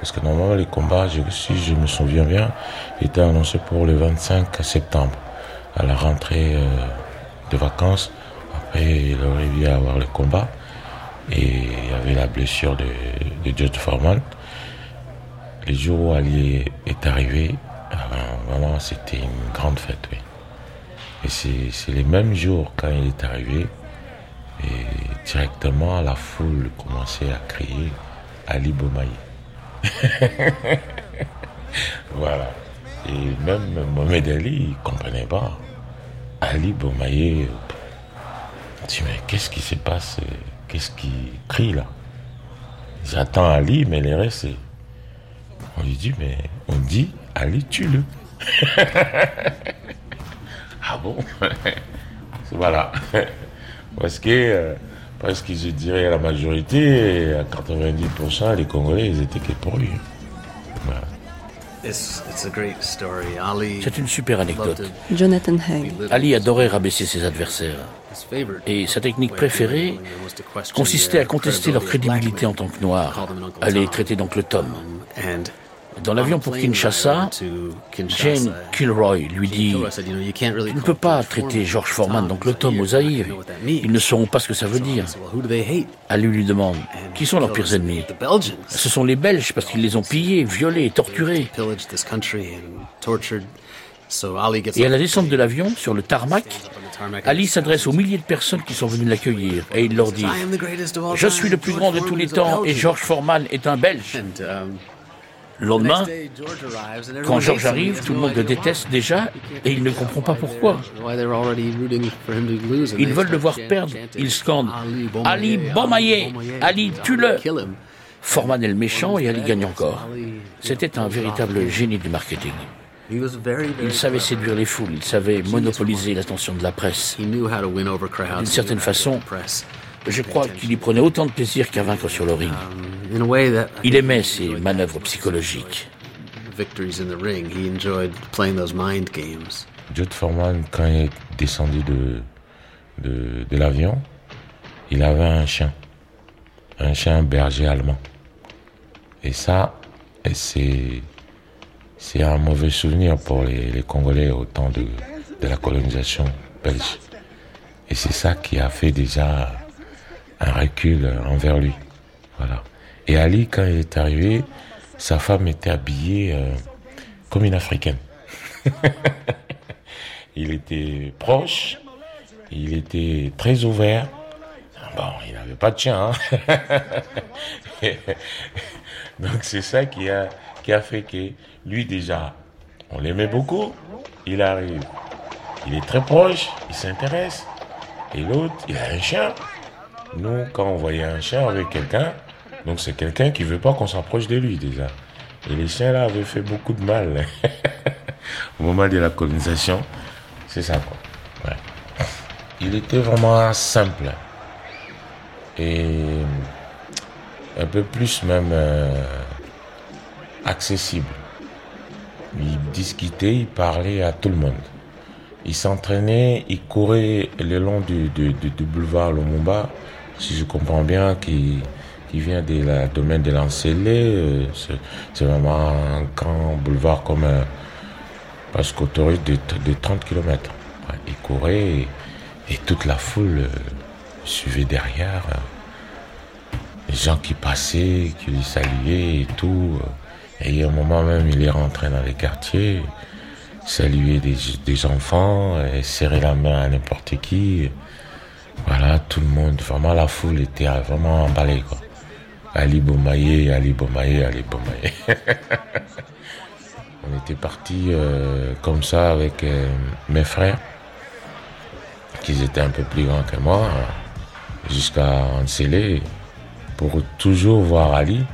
Parce que normalement, les combats, si je me souviens bien, étaient annoncés pour le 25 septembre, à la rentrée. Euh, de vacances. Après, il aurait dû avoir le combat. Et avait la blessure de, de Judge Foreman. Les jours où Ali est arrivé, ah ben, vraiment, c'était une grande fête. Et c'est les mêmes jours quand il est arrivé. Et directement, la foule commençait à crier Ali Bomaye. voilà. Et même Mohamed Ali, il comprenait pas. Ali Bomaye, dit mais qu'est-ce qui se passe Qu'est-ce qui crie là? J'attends Ali, mais les restes, on lui dit, mais on dit, Ali, tue-le. ah bon? Voilà. Parce que, euh, parce que je dirais la majorité, à 90%, les Congolais, ils étaient que pour lui. C'est une super anecdote. Jonathan Haig. Ali adorait rabaisser ses adversaires. Et sa technique préférée consistait à contester leur crédibilité en tant que noirs, à les traiter d'oncle Tom. Dans l'avion pour Kinshasa, Jane Kilroy lui dit Tu ne peux pas traiter George Foreman d'oncle Tom aux Zaïre. Ils ne sauront pas ce que ça veut dire. Ali lui demande Qui sont leurs pires ennemis? Ce sont les Belges parce qu'ils les ont pillés, violés, torturés. Et à la descente de l'avion, sur le tarmac, Ali s'adresse aux milliers de personnes qui sont venues l'accueillir et il leur dit Je suis le plus grand de tous les temps et George Foreman est un Belge. Le lendemain, quand George arrive, tout le monde le déteste déjà et il ne comprend pas pourquoi. Ils veulent le voir perdre. Ils scandent Ali Bomaye, Ali tue-le. Foreman est le méchant et Ali gagne encore. C'était un véritable génie du marketing. Il savait séduire les foules, il savait monopoliser l'attention de la presse. D'une certaine façon, je crois qu'il y prenait autant de plaisir qu'à vaincre sur le ring. Um, il aimait ces manœuvres psychologiques. Judd Foreman, quand il est descendu de, de, de l'avion, il avait un chien, un chien berger allemand. Et ça, c'est c'est un mauvais souvenir pour les, Congolais au temps de, de la colonisation belge. Et c'est ça qui a fait déjà un recul envers lui. Voilà. Et Ali, quand il est arrivé, sa femme était habillée euh, comme une Africaine. il était proche, il était très ouvert. Bon, il n'avait pas de chien. Hein. Donc c'est ça qui a, qui a fait que lui déjà, on l'aimait beaucoup. Il arrive, il est très proche, il s'intéresse. Et l'autre, il a un chien. Nous, quand on voyait un chien avec quelqu'un, donc c'est quelqu'un qui veut pas qu'on s'approche de lui déjà. Et les chiens là avaient fait beaucoup de mal au moment de la colonisation. C'est ça quoi. Il était vraiment simple et un peu plus même euh, accessible. Il discutait, il parlait à tout le monde. Il s'entraînait, il courait le long du, du, boulevard Lumumba, si je comprends bien, qui, qui vient la domaine de l'Ancélé. Euh, c'est vraiment un grand boulevard comme un, parce qu'autorise de, de 30 km. Il courait et, toute la foule euh, suivait derrière. Les gens qui passaient, qui lui saluaient et tout. Et à un moment même, il est rentré dans les quartiers, saluer des, des enfants, et serrer la main à n'importe qui. Voilà, tout le monde, vraiment la foule était vraiment emballée, quoi. Ali Bomaye, Ali Bomaye, Ali Bomaye. On était partis euh, comme ça avec euh, mes frères, qui étaient un peu plus grands que moi, jusqu'à Ansélé, pour toujours voir Ali.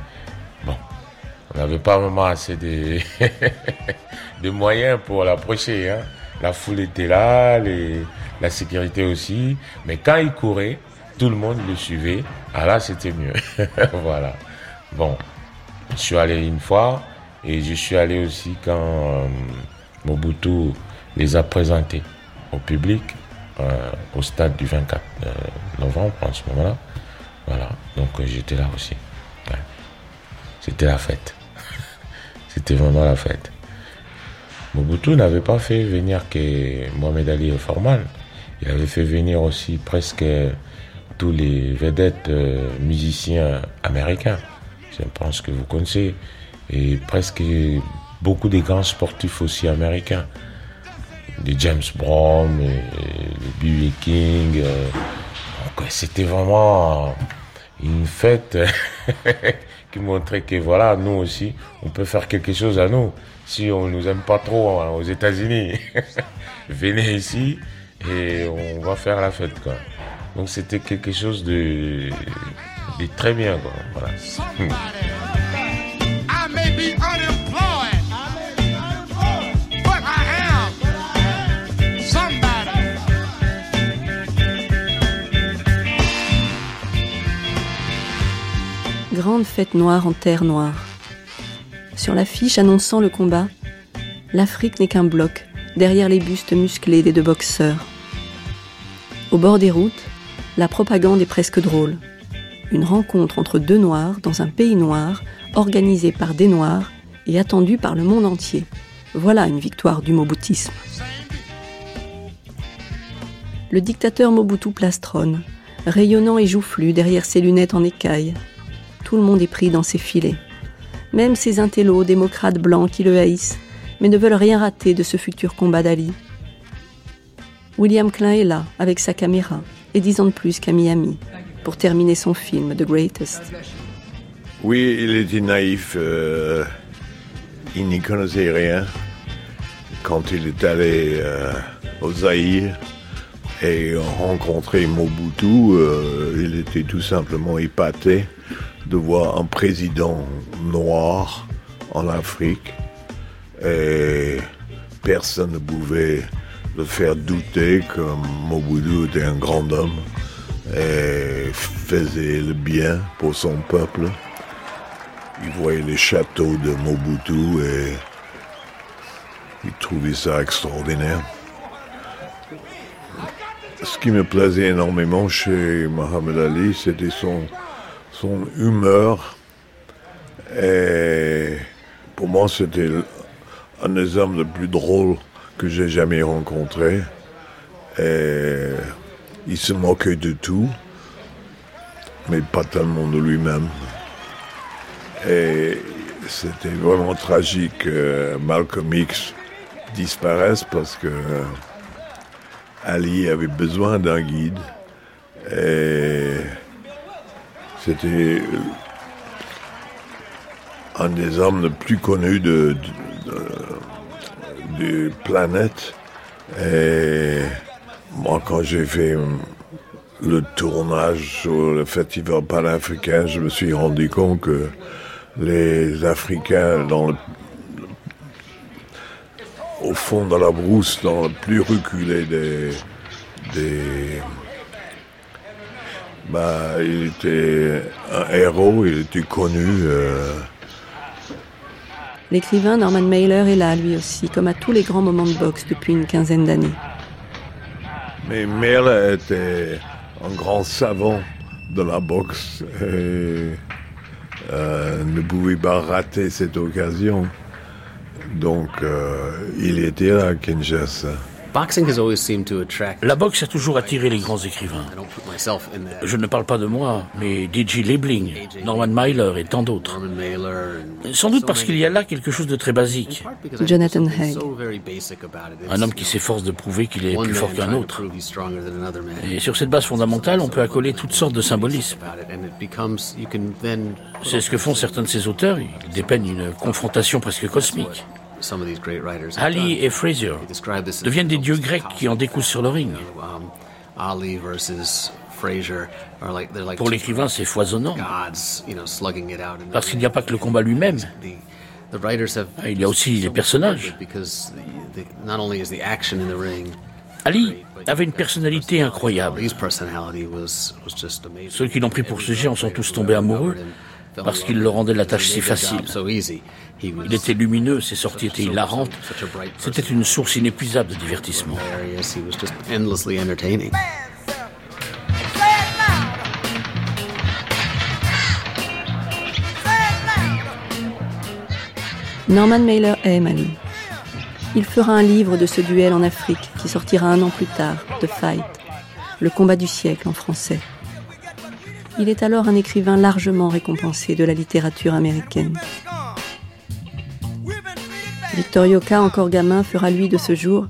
On n'avait pas vraiment assez de, de moyens pour l'approcher. Hein. La foule était là, la sécurité aussi. Mais quand il courait, tout le monde le suivait. Ah là, c'était mieux. voilà. Bon, je suis allé une fois et je suis allé aussi quand euh, Mobutu les a présentés au public euh, au stade du 24 euh, novembre en ce moment-là. Voilà, donc j'étais là aussi. C'était la fête. C'était vraiment la fête. Mobutu n'avait pas fait venir que Mohamed Ali et Forman. Il avait fait venir aussi presque tous les vedettes euh, musiciens américains. Je pense que vous connaissez. Et presque beaucoup des grands sportifs aussi américains. Des James Brown, et, B.B. King. Euh. C'était vraiment une fête qui montrait que voilà, nous aussi, on peut faire quelque chose à nous. Si on nous aime pas trop hein, aux États-Unis, venez ici et on va faire la fête. Quoi. Donc c'était quelque chose de, de très bien. Quoi. Voilà. grande fête noire en terre noire. Sur l'affiche annonçant le combat, l'Afrique n'est qu'un bloc derrière les bustes musclés des deux boxeurs. Au bord des routes, la propagande est presque drôle. Une rencontre entre deux noirs dans un pays noir, organisée par des noirs et attendue par le monde entier. Voilà une victoire du moboutisme. Le dictateur Mobutu plastronne, rayonnant et joufflu derrière ses lunettes en écaille, tout le monde est pris dans ses filets. Même ces intellos démocrates blancs qui le haïssent, mais ne veulent rien rater de ce futur combat d'Ali. William Klein est là, avec sa caméra, et dix ans de plus qu'à Miami, pour terminer son film The Greatest. Oui, il était naïf. Euh, il n'y connaissait rien. Quand il est allé euh, au Zaïre et rencontré Mobutu, euh, il était tout simplement épaté de voir un président noir en Afrique et personne ne pouvait le faire douter que Mobutu était un grand homme et faisait le bien pour son peuple. Il voyait les châteaux de Mobutu et il trouvait ça extraordinaire. Ce qui me plaisait énormément chez Mohamed Ali, c'était son, son humeur. Et pour moi, c'était un des hommes les plus drôles que j'ai jamais rencontré. Et il se moquait de tout, mais pas tellement de lui-même. Et c'était vraiment tragique que Malcolm X disparaisse parce que Ali avait besoin d'un guide. Et c'était un des hommes les plus connus de, de, planète. Et moi, quand j'ai fait le tournage sur le festival panafricain, je me suis rendu compte que les Africains dans au fond de la brousse, dans le plus reculé des, des bah, il était un héros, il était connu. Euh, L'écrivain Norman Mailer est là, lui aussi, comme à tous les grands moments de boxe depuis une quinzaine d'années. Mais Mailer était un grand savant de la boxe et euh, ne pouvait pas rater cette occasion. Donc, euh, il était là à Kinshasa. La boxe a toujours attiré les grands écrivains. Je ne parle pas de moi, mais D.G. Liebling, Norman Mailer et tant d'autres. Sans doute parce qu'il y a là quelque chose de très basique. Jonathan Haig. Un homme qui s'efforce de prouver qu'il est plus fort qu'un autre. Et sur cette base fondamentale, on peut accoler toutes sortes de symbolismes. C'est ce que font certains de ces auteurs. Ils dépeignent une confrontation presque cosmique. Ali et Frazier deviennent des dieux grecs qui en décousent sur le ring. Um, Pour l'écrivain, c'est foisonnant. Parce qu'il n'y a pas que le combat lui-même. Ah, il y a aussi les personnages. Ali avait une personnalité incroyable. Ceux qui l'ont pris pour sujet en sont tous tombés amoureux parce qu'il leur rendait la tâche si facile. Il était lumineux, ses sorties étaient hilarantes. C'était une source inépuisable de divertissement. Norman Mailer aime Ali. Il fera un livre de ce duel en Afrique qui sortira un an plus tard, The Fight, le combat du siècle en français. Il est alors un écrivain largement récompensé de la littérature américaine. Victor Yoka, encore gamin, fera lui de ce jour,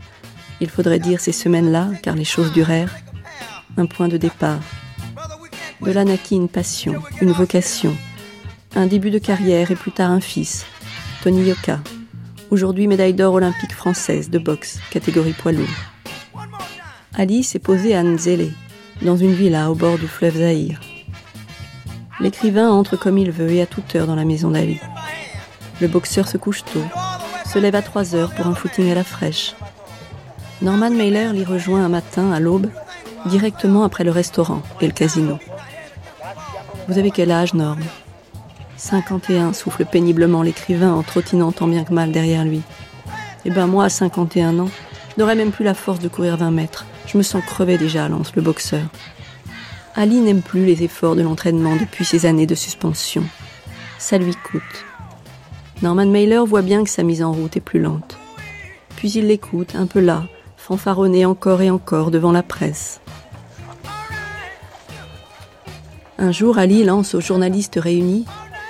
il faudrait dire ces semaines-là, car les choses durèrent, un point de départ. De là naquit une passion, une vocation, un début de carrière et plus tard un fils, Tony Yoka, aujourd'hui médaille d'or olympique française de boxe, catégorie poids lourd. Ali s'est posé à Nzele, dans une villa au bord du fleuve Zahir. L'écrivain entre comme il veut et à toute heure dans la maison d'Ali. Le boxeur se couche tôt, se lève à 3 heures pour un footing à la fraîche. Norman Mailer l'y rejoint un matin à l'aube, directement après le restaurant et le casino. Vous avez quel âge, Norm? 51, souffle péniblement l'écrivain en trottinant tant bien que mal derrière lui. Eh ben moi, à 51 ans, je n'aurais même plus la force de courir 20 mètres. Je me sens crevé déjà, lance le boxeur. Ali n'aime plus les efforts de l'entraînement depuis ces années de suspension. Ça lui coûte. Norman Mailer voit bien que sa mise en route est plus lente. Puis il l'écoute, un peu là, fanfaronner encore et encore devant la presse. Un jour, Ali lance aux journalistes réunis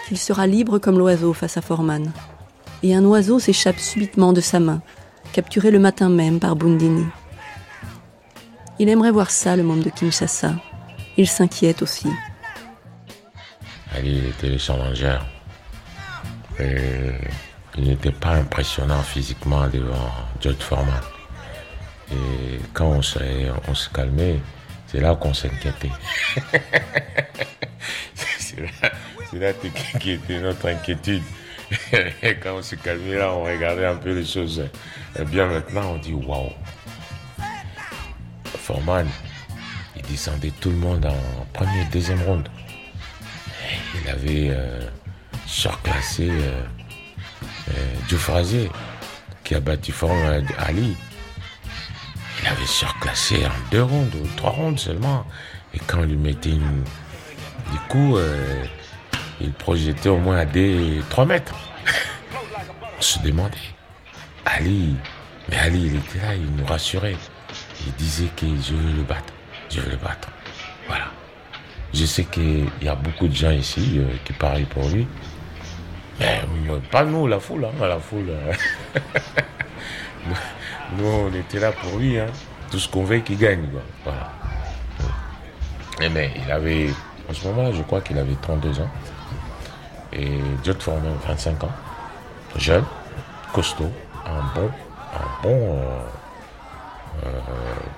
qu'il sera libre comme l'oiseau face à Forman. Et un oiseau s'échappe subitement de sa main, capturé le matin même par Bundini. Il aimerait voir ça, le monde de Kinshasa, il s'inquiète aussi. Ali était le challenger. il n'était pas impressionnant physiquement devant George Foreman. Et quand on se, se calmait, c'est là qu'on s'inquiétait. C'est là qui était notre inquiétude. Et quand on s'est calmé là, on regardait un peu les choses. Et bien maintenant, on dit waouh. Forman, il descendait tout le monde en première, deuxième ronde. Il avait euh, surclassé euh, euh, qui a battu Forman Ali. Il avait surclassé en deux rondes ou trois rondes seulement. Et quand on lui mettait une, du coup, euh, il projetait au moins à des 3 mètres. On se demandait. Ali, mais Ali, il était là, il nous rassurait. Il disait que je veux le battre. Je veux le battre. Voilà. Je sais qu'il y a beaucoup de gens ici euh, qui parlent pour lui. Mais pas nous, la foule, hein, la foule. nous, on était là pour lui. Hein. Tout ce qu'on veut qu'il gagne. Voilà. mais il avait en ce moment-là, je crois qu'il avait 32 ans. Et Jot Foreman, 25 ans. Jeune, costaud, un bon, un bon euh, euh,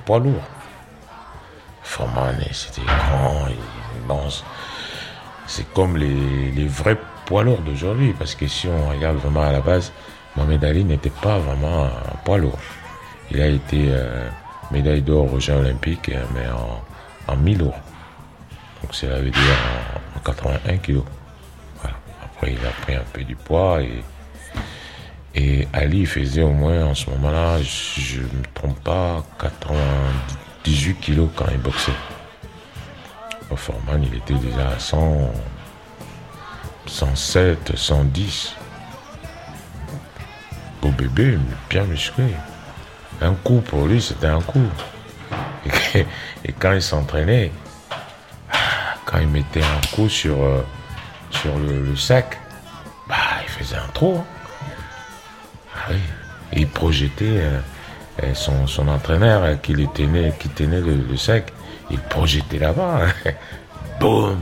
poids lourd. Foreman, c'était grand. C'est comme les, vrais poids lourds d'aujourd'hui. Parce que si on regarde vraiment à la base, Mohamed Ali n'était pas vraiment un poids lourd. Il a été euh, médaille d'or aux Jeux Olympiques, mais en, en mi-lourd. Donc ça veut dire en, 81 kg. Après, il a pris un peu du poids et, et Ali faisait au moins en ce moment-là, je ne me trompe pas, 98 kg quand il boxait. Au Forman, il était déjà à 100, 107, 110. Beau bébé, bien musclé. Un coup pour lui, c'était un coup. et quand il s'entraînait, quand il mettait un coup sur, euh, le, sac, bah, il faisait un trou. Hein. Ah il projetait euh, euh, son, son, entraîneur qui, tenait, qui tenait le, sac, il projetait là-bas. Hein. boum,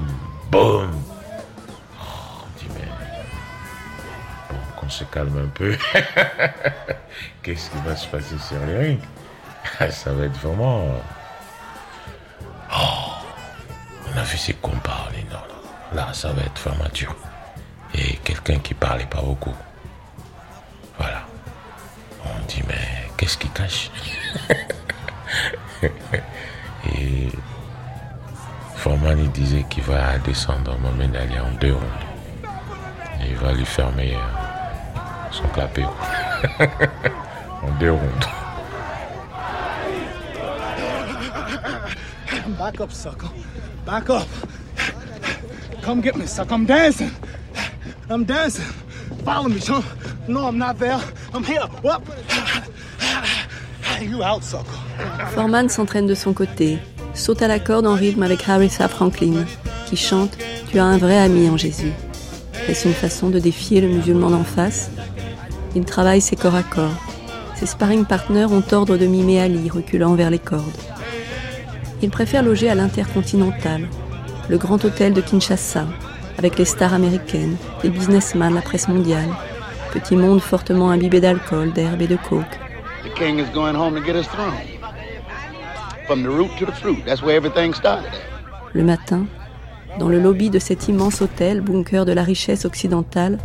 boum. Se calme un peu. Qu'est-ce qui va se passer sur les rings? Ça va être vraiment. Oh on a vu ses combats, là, ça va être fermeture. Et quelqu'un qui parlait pas beaucoup. Voilà. On dit, mais qu'est-ce qu'il cache? Et Forman, il disait qu'il va descendre Mohamed Ali en deux rondes. Et il va lui fermer euh, son clapet. en deux rondes. Back up, sucker. Back up. Come get me, sucker. I'm dancing. I'm dancing. Follow me, son. No, I'm not there. I'm here. What? You out, sucker. Foreman s'entraîne de son côté, saute à la corde en rythme avec Harissa Franklin, qui chante Tu as un vrai ami en Jésus. Est-ce une façon de défier le musulman d'en face? Il travaille ses corps à corps. Ses sparring partners ont ordre de mimer Ali, reculant vers les cordes il préfère loger à l'Intercontinental, le grand hôtel de Kinshasa, avec les stars américaines, les businessmen, la presse mondiale. Petit monde fortement imbibé d'alcool, d'herbe et de coke. Le matin, dans le lobby de cet immense hôtel, bunker de la richesse occidentale,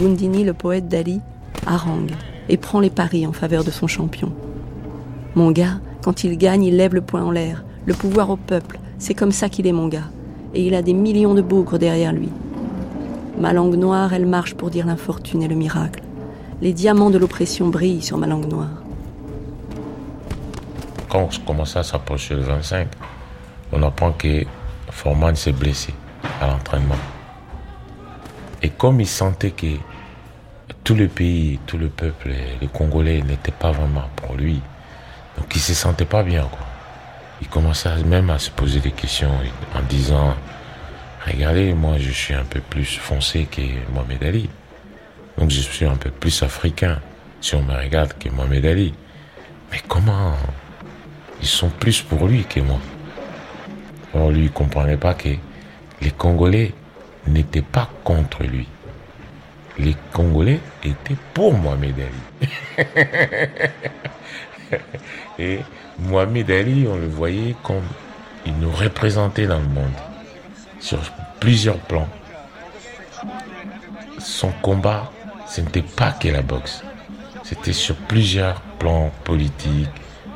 Bundini, le poète d'Ali, harangue et prend les paris en faveur de son champion. Mon gars, quand il gagne, il lève le poing en l'air. Le pouvoir au peuple, c'est comme ça qu'il est mon gars. Et il a des millions de bougres derrière lui. Ma langue noire, elle marche pour dire l'infortune et le miracle. Les diamants de l'oppression brillent sur ma langue noire. Quand on commence à s'approcher le 25, on apprend que Forman s'est blessé à l'entraînement. Et comme il sentait que tout le pays, tout le peuple, les Congolais n'étaient pas vraiment pour lui, donc il se sentait pas bien, quoi. Il commençait même à se poser des questions en disant, regardez, moi je suis un peu plus foncé que Mohamed Ali. Donc je suis un peu plus africain si on me regarde que Mohamed Ali. Mais comment ils sont plus pour lui que moi? Or lui, il comprenait pas que les Congolais n'étaient pas contre lui. Les Congolais étaient pour Mohamed Ali. Et Mohamed Ali, on le voyait comme il nous représentait dans le monde, sur plusieurs plans. son combat, ce n'était pas que la boxe. C'était sur plusieurs plans politiques,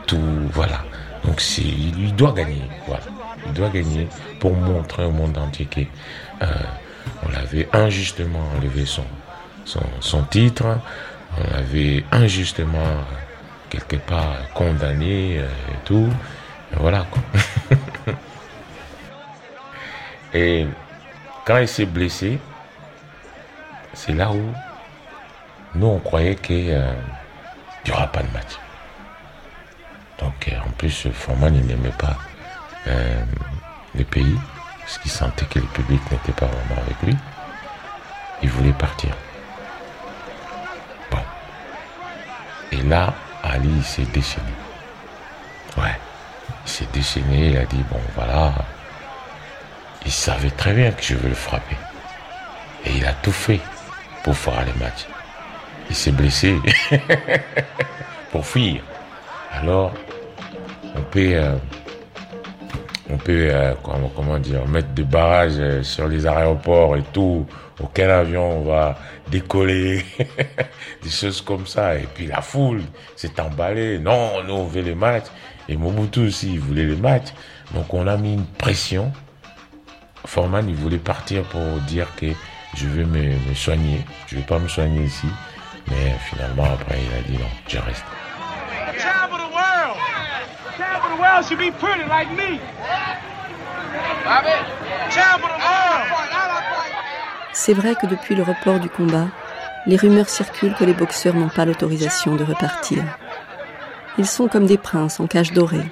tout, voilà. Donc il doit gagner, voilà. Il doit gagner pour montrer au monde entier qu'on euh, l'avait injustement enlevé son, son, titre, on l'avait injustement quelque part condamné euh, et tout. voilà quoi. et quand il s'est blessé, c'est là où nous on croyait qu'il euh, n'y aura pas de match. Donc en plus, Forman il n'aimait pas euh, le pays, parce qu'il sentait que le public n'était pas vraiment avec lui. Il voulait partir. Bon. Et là, Ali s'est déchaîné. Ouais. Il s'est déchaîné, il a dit, bon voilà. Il savait très bien que je veux le frapper. Et il a tout fait pour faire les matchs. Il s'est blessé pour fuir. Alors, on peut, euh, on peut euh, comment, dire, mettre des barrages euh, sur les aéroports et tout. Auquel avion on va décoller, des choses comme ça. Et puis la foule s'est emballée. Non, nous on veut les matchs. Et Mobutu aussi, il voulait les matchs. Donc on a mis une pression. Forman, il voulait partir pour dire que je veux me, me soigner. Je ne vais pas me soigner ici. Mais finalement, après, il a dit non, je reste. C'est vrai que depuis le report du combat, les rumeurs circulent que les boxeurs n'ont pas l'autorisation de repartir. Ils sont comme des princes en cage dorée.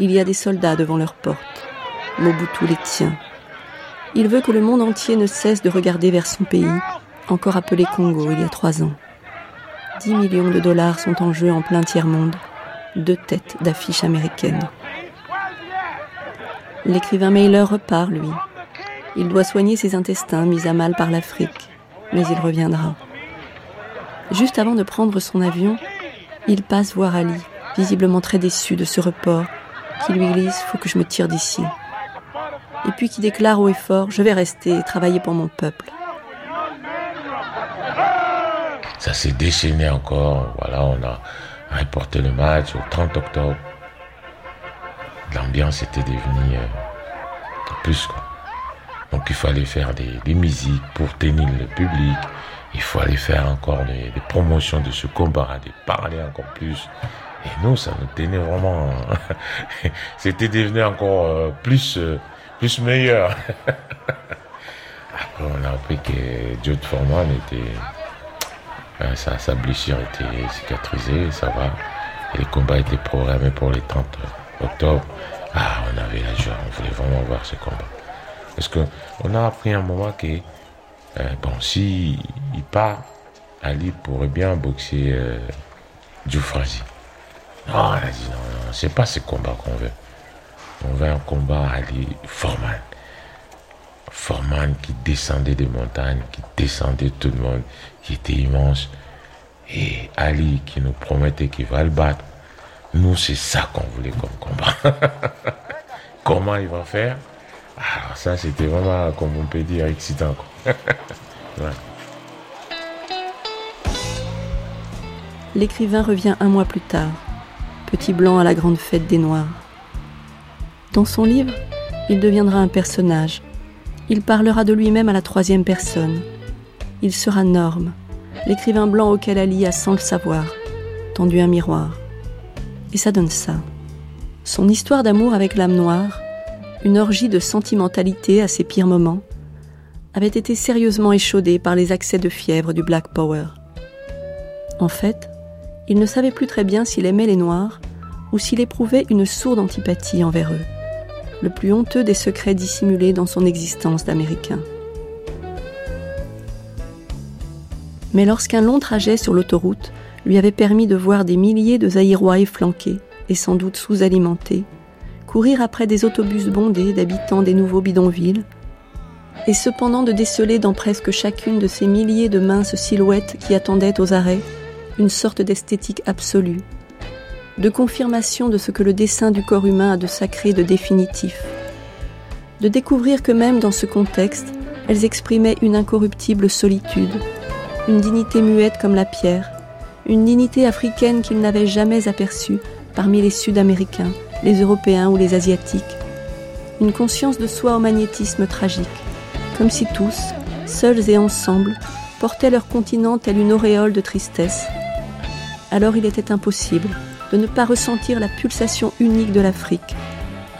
Il y a des soldats devant leur porte. Mobutu les tient. Il veut que le monde entier ne cesse de regarder vers son pays, encore appelé Congo il y a trois ans. 10 millions de dollars sont en jeu en plein tiers-monde, deux têtes d'affiches américaines. L'écrivain Mailer repart, lui. Il doit soigner ses intestins mis à mal par l'Afrique, mais il reviendra. Juste avant de prendre son avion, il passe voir Ali, visiblement très déçu de ce report, qui lui glisse Faut que je me tire d'ici. Et puis qui déclare haut et fort Je vais rester et travailler pour mon peuple. Ça s'est déchaîné encore. Voilà, on a reporté le match au 30 octobre. L'ambiance était devenue euh, plus. Donc il fallait faire des, musiques pour tenir le public. Il fallait faire encore des, promotions de ce combat, de parler encore plus. Et nous, ça nous tenait vraiment. C'était devenu encore euh, plus, euh, plus meilleur. Après, on a appris que Jude Foreman était euh, sa, blessure était cicatrisée, ça va. Et le combat était programmé pour le 30 octobre. Ah, on avait la joie, on voulait vraiment voir ce combat. Parce qu'on a appris un moment que, euh, bon, si il part, Ali pourrait bien boxer euh, Djoufrazi. Non, on a dit non, non, c'est pas ce combat qu'on veut. On veut un combat Ali formal. Forman qui descendait des montagnes, qui descendait tout le monde, qui était immense. Et Ali qui nous promettait qu'il va le battre. Nous, c'est ça qu'on voulait comme combat. Comment il va faire? Alors ça, c'était vraiment, comme on peut dire, excitant. L'écrivain revient un mois plus tard, petit blanc à la grande fête des Noirs. Dans son livre, il deviendra un personnage, il parlera de lui-même à la troisième personne. Il sera Norme, l'écrivain blanc auquel Ali a, sans le savoir, tendu un miroir. Et ça donne ça. Son histoire d'amour avec l'âme noire, une orgie de sentimentalité à ses pires moments, avait été sérieusement échaudée par les accès de fièvre du Black Power. En fait, il ne savait plus très bien s'il aimait les Noirs ou s'il éprouvait une sourde antipathie envers eux le plus honteux des secrets dissimulés dans son existence d'Américain. Mais lorsqu'un long trajet sur l'autoroute lui avait permis de voir des milliers de Zaïrois efflanqués et sans doute sous-alimentés, courir après des autobus bondés d'habitants des nouveaux bidonvilles, et cependant de déceler dans presque chacune de ces milliers de minces silhouettes qui attendaient aux arrêts une sorte d'esthétique absolue, de confirmation de ce que le dessin du corps humain a de sacré, de définitif. De découvrir que même dans ce contexte, Elles exprimaient une incorruptible solitude, une dignité muette comme la pierre, une dignité africaine qu'ils n'avaient jamais aperçue parmi les Sud-Américains, les Européens ou les Asiatiques. Une conscience de soi au magnétisme tragique, comme si tous, seuls et ensemble, portaient leur continent tel une auréole de tristesse. Alors il était impossible de ne pas ressentir la pulsation unique de l'Afrique,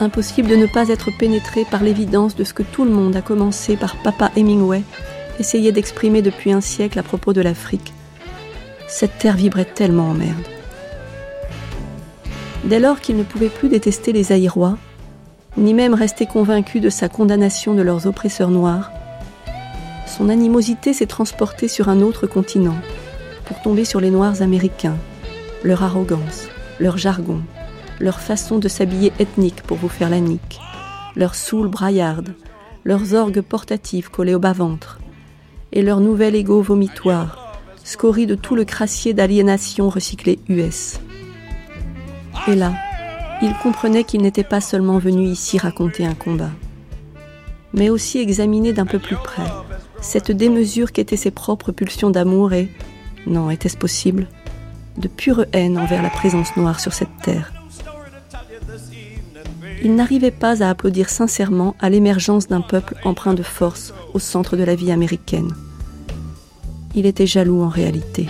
impossible de ne pas être pénétré par l'évidence de ce que tout le monde a commencé par Papa Hemingway essayait d'exprimer depuis un siècle à propos de l'Afrique. Cette terre vibrait tellement en merde. Dès lors qu'il ne pouvait plus détester les Aïrois, ni même rester convaincu de sa condamnation de leurs oppresseurs noirs, son animosité s'est transportée sur un autre continent, pour tomber sur les Noirs américains, leur arrogance, leur jargon, leur façon de s'habiller ethnique pour vous faire la nique, leurs soules braillardes, leurs orgues portatifs collés au bas-ventre, et leur nouvel égo vomitoire, scorie de tout le crassier d'aliénation recyclé US. Et là, il comprenait qu'il n'était pas seulement venu ici raconter un combat, mais aussi examiner d'un peu plus près cette démesure qu'étaient ses propres pulsions d'amour et, non, était-ce possible, de pure haine envers la présence noire sur cette terre. Il n'arrivait pas à applaudir sincèrement à l'émergence d'un peuple empreint de force au centre de la vie américaine. Il était jaloux en réalité.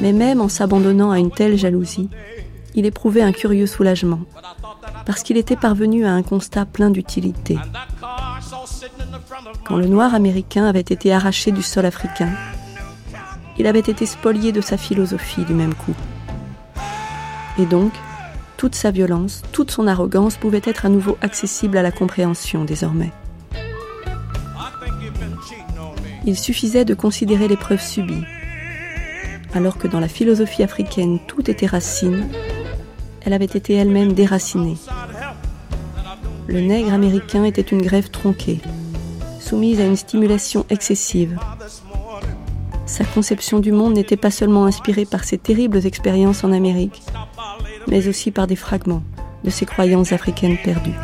Mais même en s'abandonnant à une telle jalousie, il éprouvait un curieux soulagement, parce qu'il était parvenu à un constat plein d'utilité. Quand le noir américain avait été arraché du sol africain, il avait été spolié de sa philosophie du même coup. Et donc, toute sa violence, toute son arrogance pouvaient être à nouveau accessibles à la compréhension désormais. Il suffisait de considérer l'épreuve subie. Alors que dans la philosophie africaine tout était racine, elle avait été elle-même déracinée. Le nègre américain était une grève tronquée, soumise à une stimulation excessive, sa conception du monde n'était pas seulement inspirée par ses terribles expériences en Amérique, mais aussi par des fragments de ses croyances africaines perdues.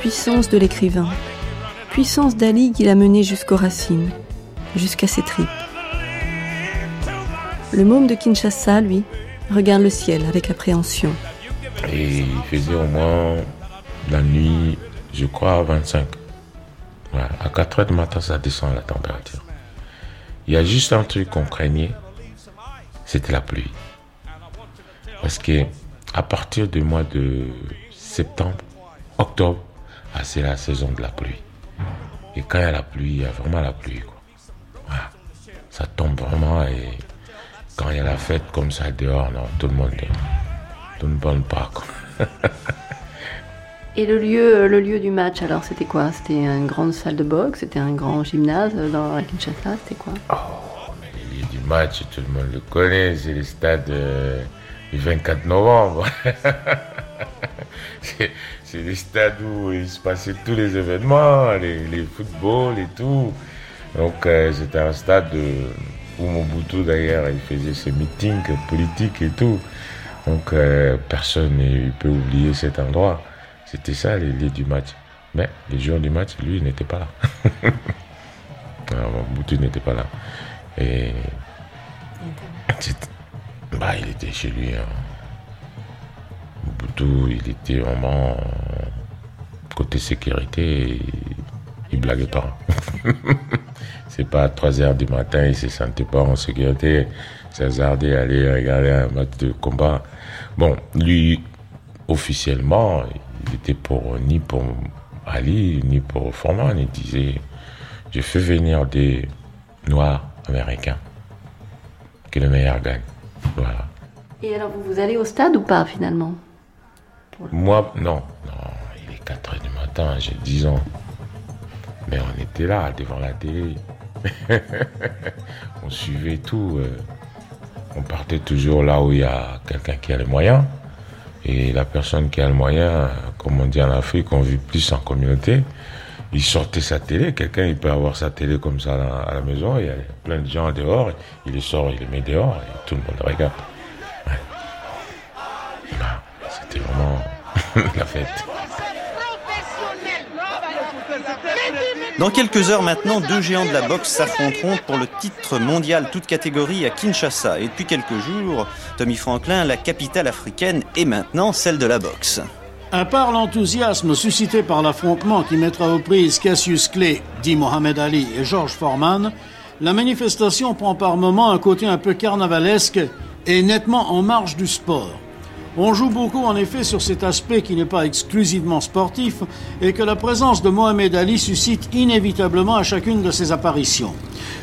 Puissance de l'écrivain, puissance d'Ali qui l'a mené jusqu'aux racines, jusqu'à ses tripes. Le môme de Kinshasa, lui, regarde le ciel avec appréhension. Et il faisait au moins la nuit, je crois, à 25. À 4 heures du matin, ça descend la température. Il y a juste un truc qu'on craignait, c'était la pluie. Parce que à partir du mois de septembre, octobre, ah, c'est la saison de la pluie. Et quand il y a la pluie, il y a vraiment la pluie. Ça tombe vraiment et quand il y a la fête comme ça dehors, non, tout le monde ne parle pas. Et le lieu, le lieu du match, alors, c'était quoi? C'était une grande salle de boxe C'était un grand gymnase dans la Kinshasa C'était quoi? Oh, mais le lieu du match, tout le monde le connaît, c'est le stade euh, du 24 novembre. c'est le stade où il se passait tous les événements, les, les footballs et tout. Donc, euh, c'était un stade où Mobutu, d'ailleurs, il faisait ses meetings politiques et tout. Donc euh, personne ne peut oublier cet endroit. C'était ça les lieux du match. Mais les jours du match, lui, il n'était pas là. Boutou n'était pas là. Et bah, il était chez lui. Hein. Boutou, il était vraiment côté sécurité, il blaguait pas. C'est pas à 3 heures du matin, il se sentait pas en sécurité. Hasardé aller regarder un match de combat. Bon, lui, officiellement, il était pour ni pour Ali, ni pour Foreman. Il disait Je fais venir des Noirs américains. Que le meilleur gagne. Voilà. Et alors, vous allez au stade ou pas finalement? Moi, non. Non, il est 4 h du matin, j'ai 10 ans. Mais on était là, devant la télé. on suivait tout. Euh on partait toujours là où il y a quelqu'un qui a les moyens. Et la personne qui a le moyen, comme on dit en Afrique, on vit plus en communauté. Il sortait sa télé, quelqu'un il peut avoir sa télé comme ça à la maison, il y a plein de gens dehors, il les sort, il les met dehors et tout le monde regarde. la fête. Dans quelques heures maintenant, deux géants de la boxe s'affronteront pour le titre mondial toute catégorie à Kinshasa. Et depuis quelques jours, Tommy Franklin, la capitale africaine, est maintenant celle de la boxe. À part l'enthousiasme suscité par l'affrontement qui mettra aux prises Cassius Clay, dit Mohamed Ali et George Foreman, la manifestation prend par moments un côté un peu carnavalesque et nettement en marge du sport. On joue beaucoup en effet sur cet aspect qui n'est pas exclusivement sportif et que la présence de Mohamed Ali suscite inévitablement à chacune de ses apparitions.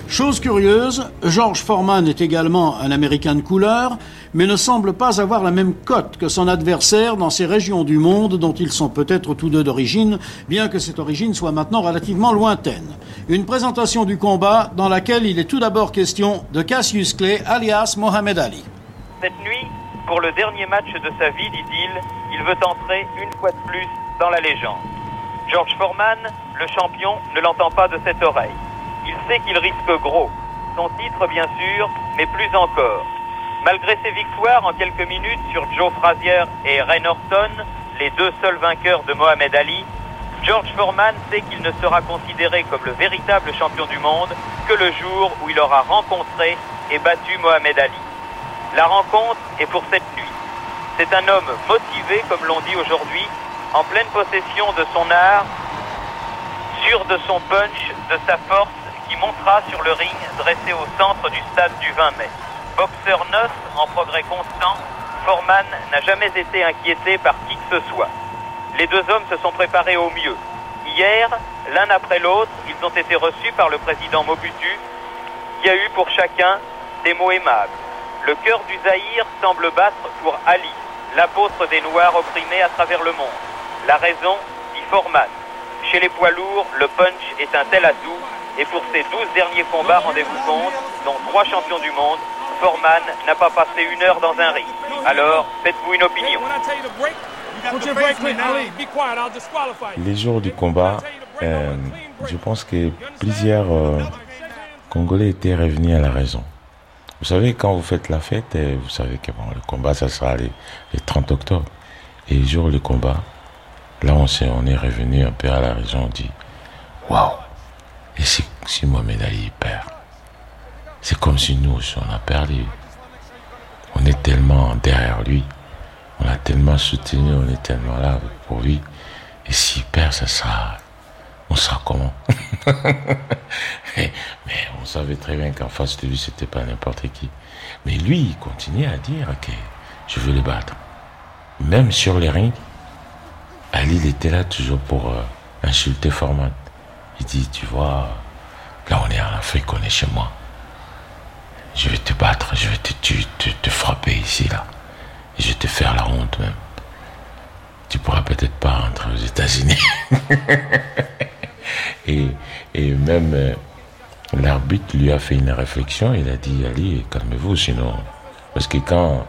Chose curieuse, George Foreman est également un Américain de couleur, mais ne semble pas avoir la même cote que son adversaire dans ces régions du monde dont ils sont peut-être tous deux d'origine, bien que cette origine soit maintenant relativement lointaine. Une présentation du combat dans laquelle il est tout d'abord question de Cassius Clay alias Mohamed Ali. Cette nuit, pour le dernier match de sa vie, dit-il, il veut entrer une fois de plus dans la légende. George Foreman, le champion, ne l'entend pas de cette oreille. Il sait qu'il risque gros. Son titre, bien sûr, mais plus encore. Malgré ses victoires en quelques minutes sur Joe Frazier et Ray Norton, les deux seuls vainqueurs de Mohamed Ali, George Foreman sait qu'il ne sera considéré comme le véritable champion du monde que le jour où il aura rencontré et battu Mohamed Ali. La rencontre est pour cette nuit. C'est un homme motivé, comme l'on dit aujourd'hui, en pleine possession de son art, sûr de son punch, de sa force, qui montera sur le ring dressé au centre du stade du 20 mai. Boxeur neuf, en progrès constant, Foreman n'a jamais été inquiété par qui que ce soit. Les deux hommes se sont préparés au mieux. Hier, l'un après l'autre, ils ont été reçus par le président Mobutu, qui a eu pour chacun des mots aimables le cœur du Zaïre semble battre pour Ali, l'apôtre des Noirs opprimés à travers le monde. La raison, dit Forman. Chez les poids lourds, le punch est un tel atout, et pour ses 12 derniers combats, rendez-vous compte, dont trois champions du monde, Forman n'a pas passé une heure dans un ring. Alors, faites-vous une opinion. Les jours du combat, euh, je pense que plusieurs euh, Congolais étaient revenus à la raison. Vous savez, quand vous faites la fête, eh, vous savez que bon, le combat, ça sera les, 30 octobre. Et le jour du combat, là, on, est, on est revenu un peu à la raison, on dit, waouh, et si, si Mohamed Ali perd C'est comme si nous aussi, on a perdu. On est tellement derrière lui, on a tellement soutenu, on est tellement là pour lui. Et s'il perd, ça sera on sera comment mais, on savait très bien qu'en face de lui, c'était pas n'importe qui. Mais lui, il continuait à dire que je veux le battre. Même sur les rings, Ali, était là toujours pour euh, insulter Forman. Il dit, tu vois, là on est en Afrique, on est chez moi. Je vais te battre, je vais te, te, te frapper ici, là. Et je vais te faire la honte même. Tu pourras peut-être pas rentrer aux États-Unis. et, et même euh, l'arbitre lui a fait une réflexion, il a dit, allez, calmez-vous, sinon... Parce que quand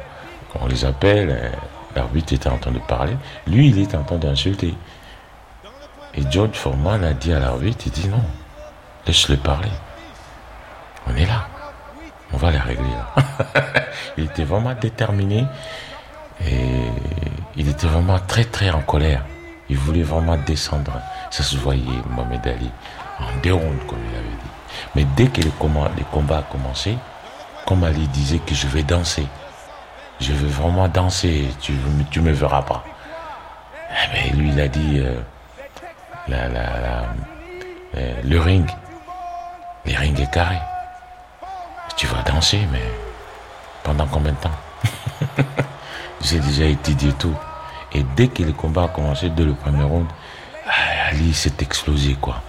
on les appelle, euh, l'arbitre était en train de parler, lui, il était en train d'insulter. Et George Foreman a dit à l'arbitre, il dit non, laisse-le parler. On est là. On va les régler. il était vraiment déterminé et il était vraiment très très en colère. Il voulait vraiment descendre. Ça se voyait, Mohamed Ali, en déronde, comme il avait dit. Mais dès que les combats, a commencé, comme Ali disait que je vais danser, je veux vraiment danser, tu ne me verras pas. Mais eh ben, lui, il a dit, euh, euh, le ring, le ring est carré. Tu vas danser, mais pendant combien de temps? J'ai déjà étudié tout. Et dès que le combat a commencé, dès le premier round, ah, Ali s'est explosé, quoi.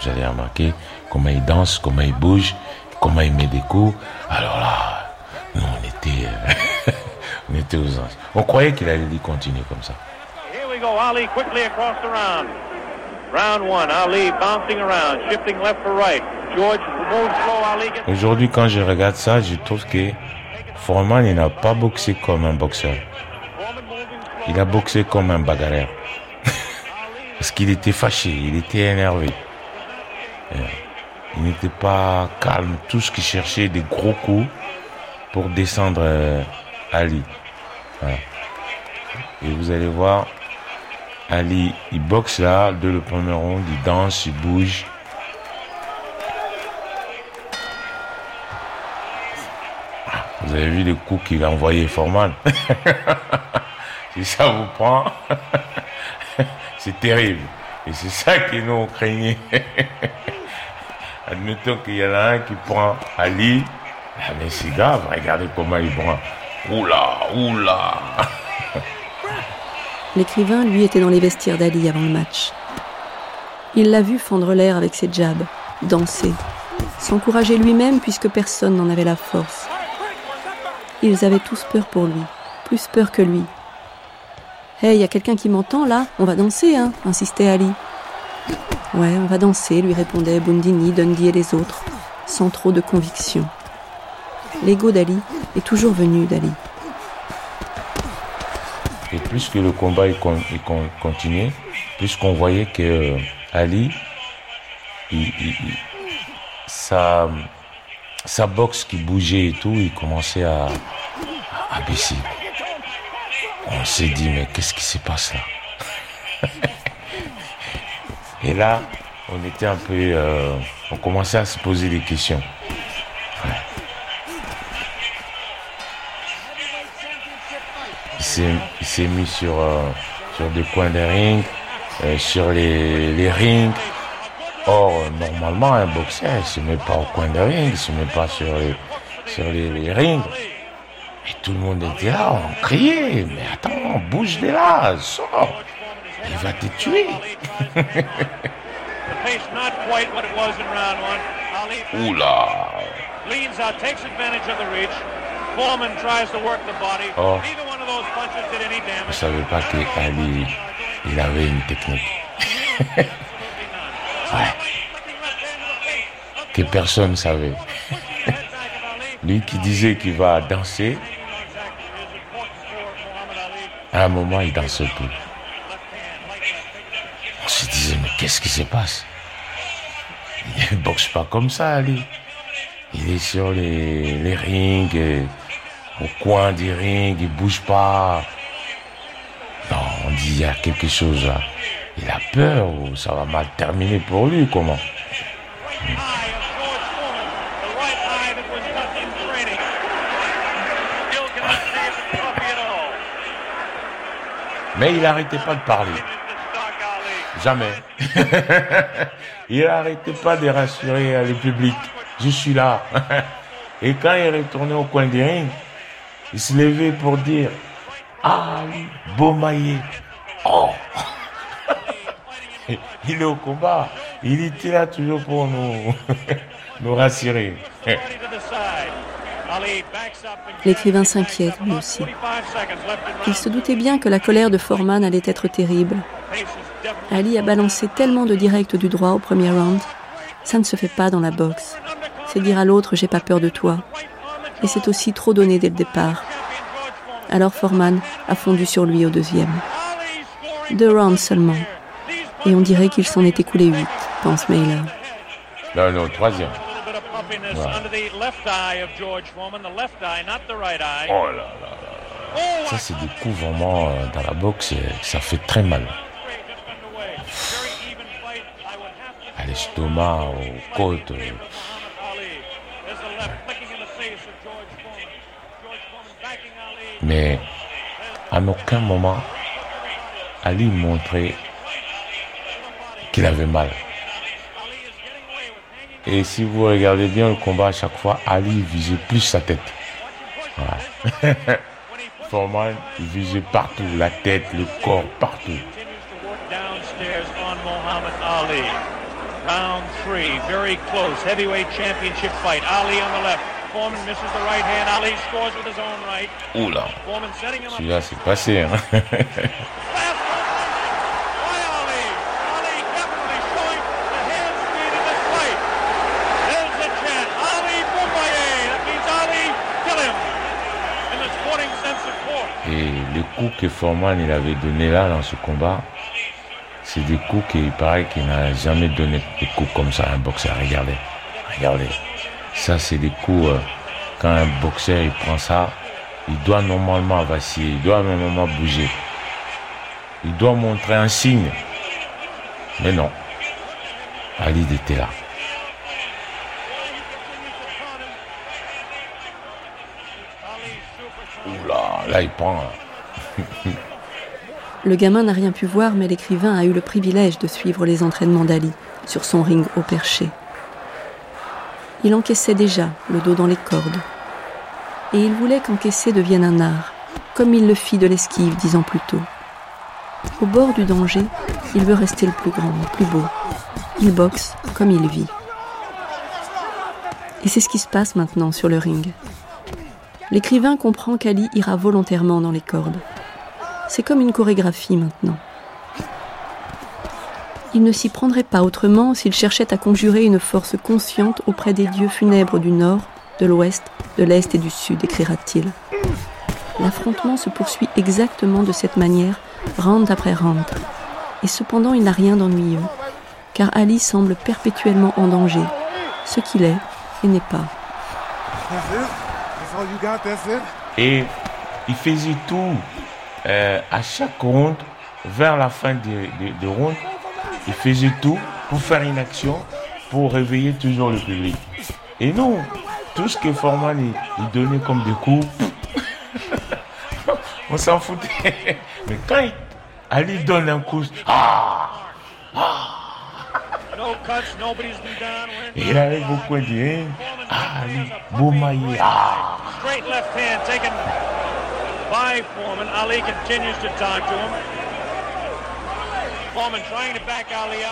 Vous allez remarquer comment il danse, comment il bouge, comment il met des coups. Alors là, nous, on était, euh, on était aux anges. On croyait qu'il allait y continuer comme ça. Here we go, Ali quickly across the round. Round one, Ali bouncing around, shifting left for right. George moves slow, Ali Aujourd'hui, quand je regarde ça, je trouve que Foreman, il n'a pas boxé comme un boxeur. Il a boxé comme un bagarreur. Parce qu'il était fâché, il était énervé. Euh, il n'était pas calme. Tout ce qu'il cherchait, des gros coups pour descendre euh, Ali. Et vous allez voir, Ali, il boxe là, de le premier round, il danse, il bouge. Avez vu les coups qu'il a envoyé Forman Si ça vous prend, c'est terrible. Et c'est ça que nous craignait. Admettons qu'il y en a un qui prend Ali. Ah, mais c'est grave, regardez comment il prend. Oula, oula. L'écrivain, lui, était dans les vestiaires d'Ali avant le match. Il l'a vu fendre l'air avec ses jabs, danser, s'encourager lui-même puisque personne n'en avait la force. Ils avaient tous peur pour lui, plus peur que lui. Hey, il y a quelqu'un qui m'entend là? On va danser, hein insistait Ali. Ouais, on va danser, lui répondaient Bundini, Dundee et les autres, sans trop de conviction. L'ego d'Ali est toujours venu d'Ali. Et plus le combat il, continuait, plus qu'on voyait que euh, Ali, sa, boxe qui bougeait et tout, il commençait à, baisser. On s'est dit, mais qu'est-ce qui se passe là? Et là, on était un peu. Euh, on commençait à se poser des questions. il s'est mis sur, euh, sur des coins de ring, euh, sur les, les rings. Or, normalement, un boxeur, il se met pas au coin de ring, il se met pas sur les, sur les, rings. Et tout le monde était là, on criait, mais attends, bouge de là, sors, il va te tuer. Oula. Oh. Je ne savais pas qu'Ali, il avait une technique. ouais. Que personne ne savait. Lui qui disait qu'il va danser, à un moment, il danse plus. On se disait, mais qu'est-ce qui se passe? Il ne boxe pas comme ça, Ali. Il est sur les, les rings au coin du ring, il bouge pas. Non, on dit il y a quelque chose là. Il a peur ou ça va mal terminer pour lui, comment Mais il n'arrêtait pas de parler. Jamais. il n'arrêtait pas de rassurer le public. Je suis là. Et quand il retourné au coin du ring, il se levait pour dire Ah, Beaumaillé. Oh Il est au combat. Il était là toujours pour nous, nous rassurer. L'écrivain s'inquiète lui aussi. Il se doutait bien que la colère de Foreman allait être terrible. Ali a balancé tellement de directs du droit au premier round. Ça ne se fait pas dans la boxe. C'est dire à l'autre j'ai pas peur de toi et c'est aussi trop donné dès le départ. Alors Foreman a fondu sur lui au deuxième. Deux rounds seulement. Et on dirait qu'il s'en est écoulé huit, pense Mailer. Non, non, troisième. Oh là là Ça, c'est des coups vraiment euh, dans la boxe, ça fait très mal. À l'estomac, aux côtes. Mais en aucun moment, Ali montrait qu'il avait mal. Et si vous regardez bien le combat à chaque fois, Ali visait plus sa tête. Voilà. Foreman, il visait partout, la tête, le corps, partout. Round three, very close, heavyweight championship fight. Ali on the left, Foreman misses the right hand. Ali scores with his own right. Oula. Celui-là, c'est passé. Hein. Et les coups que Foreman il avait donné là dans ce combat, c'est des coups qu'il paraît qu'il n'a jamais donné des coups comme ça à un boxeur. Regardez, regardez. Ça, c'est des coups, euh, quand un boxeur il prend ça, il doit normalement vaciller, il doit normalement bouger. il doit montrer un signe. Mais non, Ali était là. Oula, là il prend. Le gamin n'a rien pu voir, mais l'écrivain a eu le privilège de suivre les entraînements d'Ali sur son ring au perché. Il encaissait déjà, le dos dans les cordes. Et il voulait qu'encaisser devienne un art, comme il le fit de l'esquive dix ans plus tôt. Au bord du danger, il veut rester le plus grand, le plus beau. Il boxe comme il vit. Et c'est ce qui se passe maintenant sur le ring. L'écrivain comprend qu'Ali ira volontairement dans les cordes. C'est comme une chorégraphie maintenant. Il ne s'y prendrait pas autrement s'il cherchait à conjurer une force consciente auprès des dieux funèbres du nord, de l'ouest, de l'est et du sud, écrira-t-il. L'affrontement se poursuit exactement de cette manière, round après round. Et cependant, il n'a rien d'ennuyeux, car Ali semble perpétuellement en danger, ce qu'il est et n'est pas. Et il faisait tout euh, à chaque ronde, vers la fin de, de, ronde, il faisait tout pour faire une action, pour réveiller toujours le public. Et non, tout ce que Forman il, donnait comme des coups, on s'en foutait. Mais quand il, Ali donne un coup, ah, ah, il arrive au coin du ring, ah, Ali, Boumaïe, ah.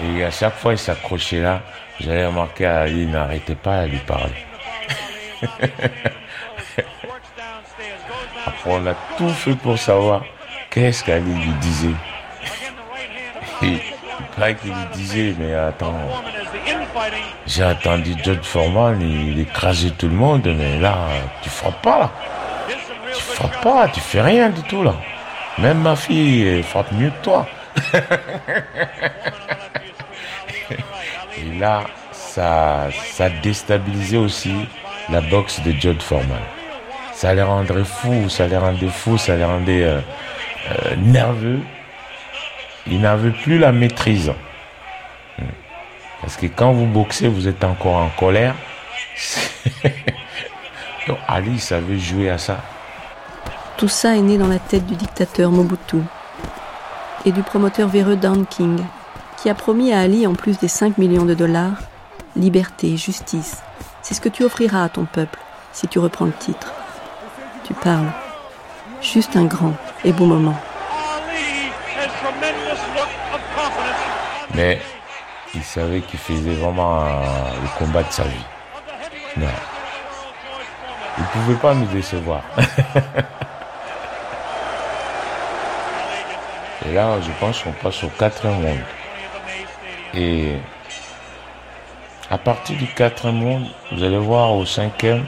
Et à chaque fois, il s'accrochait là. J'avais remarqué Ali n'arrêtait pas à lui parler. Après, on a tout fait pour savoir qu'est-ce qu'Ali lui disait. Qu'il lui disait, mais attends, j'ai attendu George Foreman, il écrasait tout le monde, mais là, tu frappes pas là. Tu frappes pas, tu fais rien du tout là. Même ma fille frappe mieux que toi. Et là, ça, ça déstabilisait aussi la boxe de Judd Foreman. Ça les rendrait fous, ça les rendait fous, ça les rendait euh, euh, nerveux. Ils n'avaient plus la maîtrise. Hmm. Parce que quand vous boxez, vous êtes encore en colère. Donc Ali savait jouer à ça. Tout ça est né dans la tête du dictateur Mobutu et du promoteur véreux Dan King, qui a promis à Ali, en plus des 5 millions de dollars, liberté, justice. C'est ce que tu offriras à ton peuple si tu reprends le titre. Tu parles. Juste un grand et beau moment. Mais il savait qu'il faisait vraiment le combat de sa vie. Non. Il ne pouvait pas nous décevoir. Et là, je pense qu'on passe au quatrième monde. Et à partir du quatrième monde, vous allez voir au cinquième,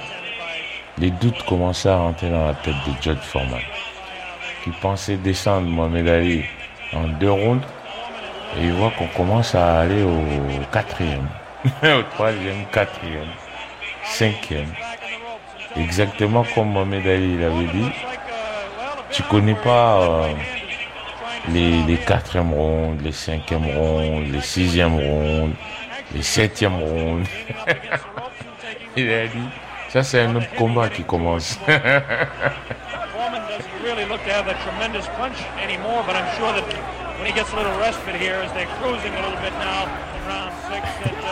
les doutes commençaient à rentrer dans la tête de Judge Foreman, qui pensait descendre Mohamed Ali en deux rondes. Et il voit qu'on commence à aller au quatrième, au troisième, quatrième, cinquième. Exactement comme Mohamed Ali l'avait dit. Tu connais pas euh, les, les quatrièmes rondes, les cinquièmes rondes, les sixièmes rondes, les septièmes rondes. Il a dit, ça c'est un autre combat qui commence.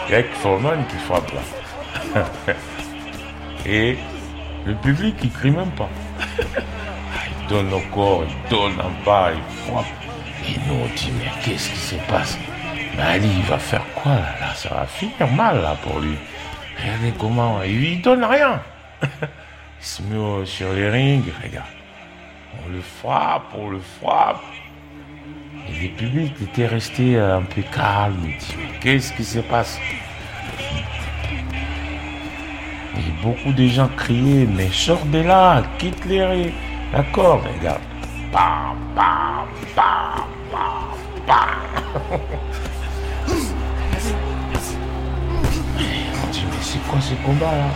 Greg Foreman qui frappe là. Et le public il crie même pas. Il donne encore, il donne en bas, il frappe. Et nous, on dit, mais qu'est-ce qui se passe? Mais Ali, il va faire quoi là, Ça va finir mal là pour lui. Regardez comment, il donne rien. il se met sur les rings, regarde. On le frappe, on le frappe. Et les publics étaient restés un peu mais qu'est-ce qui se passe? Et beaucoup de gens criaient, mais sors de là, quitte les D'accord, regarde. Bam, bam, bam, bam, bam. On dit, mais c'est quoi ce combat là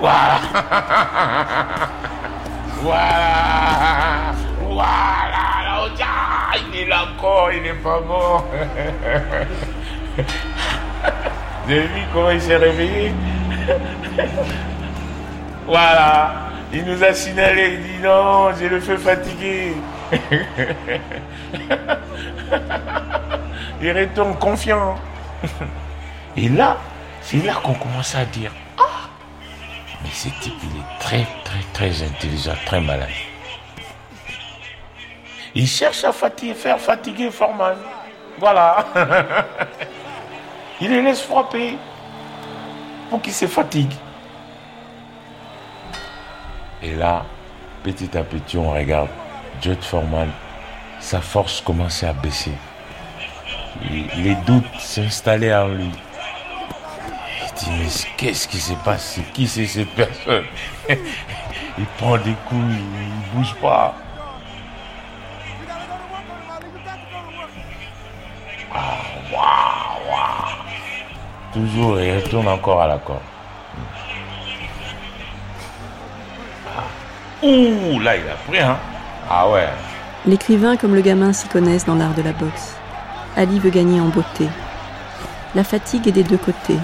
Voilà. voilà. Voilà. Là, il est là encore, il n'est pas mort. Vous avez vu comment il s'est réveillé Voilà. Il nous a signalé, il dit non, j'ai le feu fatigué. il retourne confiant. Et là, c'est là qu'on commence à dire Ah Mais ce type, il est très, très, très intelligent, très malin. Il cherche à faire fatiguer Forman. Voilà. il les laisse frapper pour qu'il se fatigue. Et là, petit à petit, on regarde Judd Foreman, sa force commençait à baisser. Les doutes s'installaient en lui. Mais qu'est-ce qui se passe Qui c'est cette personne Il prend des coups, il bouge pas. Toujours, il retourne encore à la corde. Ah. Ouh, là, il a pris, hein Ah ouais. L'écrivain comme le gamin s'y connaissent dans l'art de la boxe. Ali veut gagner en beauté. La fatigue est des deux côtés.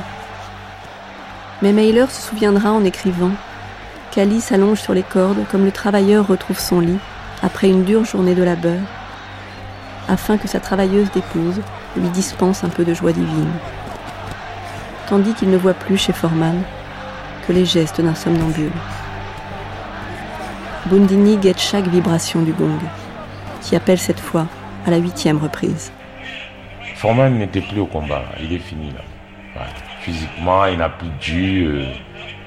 Mais Mailer se souviendra en écrivant qu'Ali s'allonge sur les cordes comme le travailleur retrouve son lit après une dure journée de labeur, afin que sa travailleuse d'épouse lui dispense un peu de joie divine. Tandis qu'il ne voit plus chez Forman que les gestes d'un somnambule. Bundini guette chaque vibration du gong, qui appelle cette fois à la huitième reprise. Forman n'était plus au combat, il est fini là. Physiquement, il n'a plus de. Euh,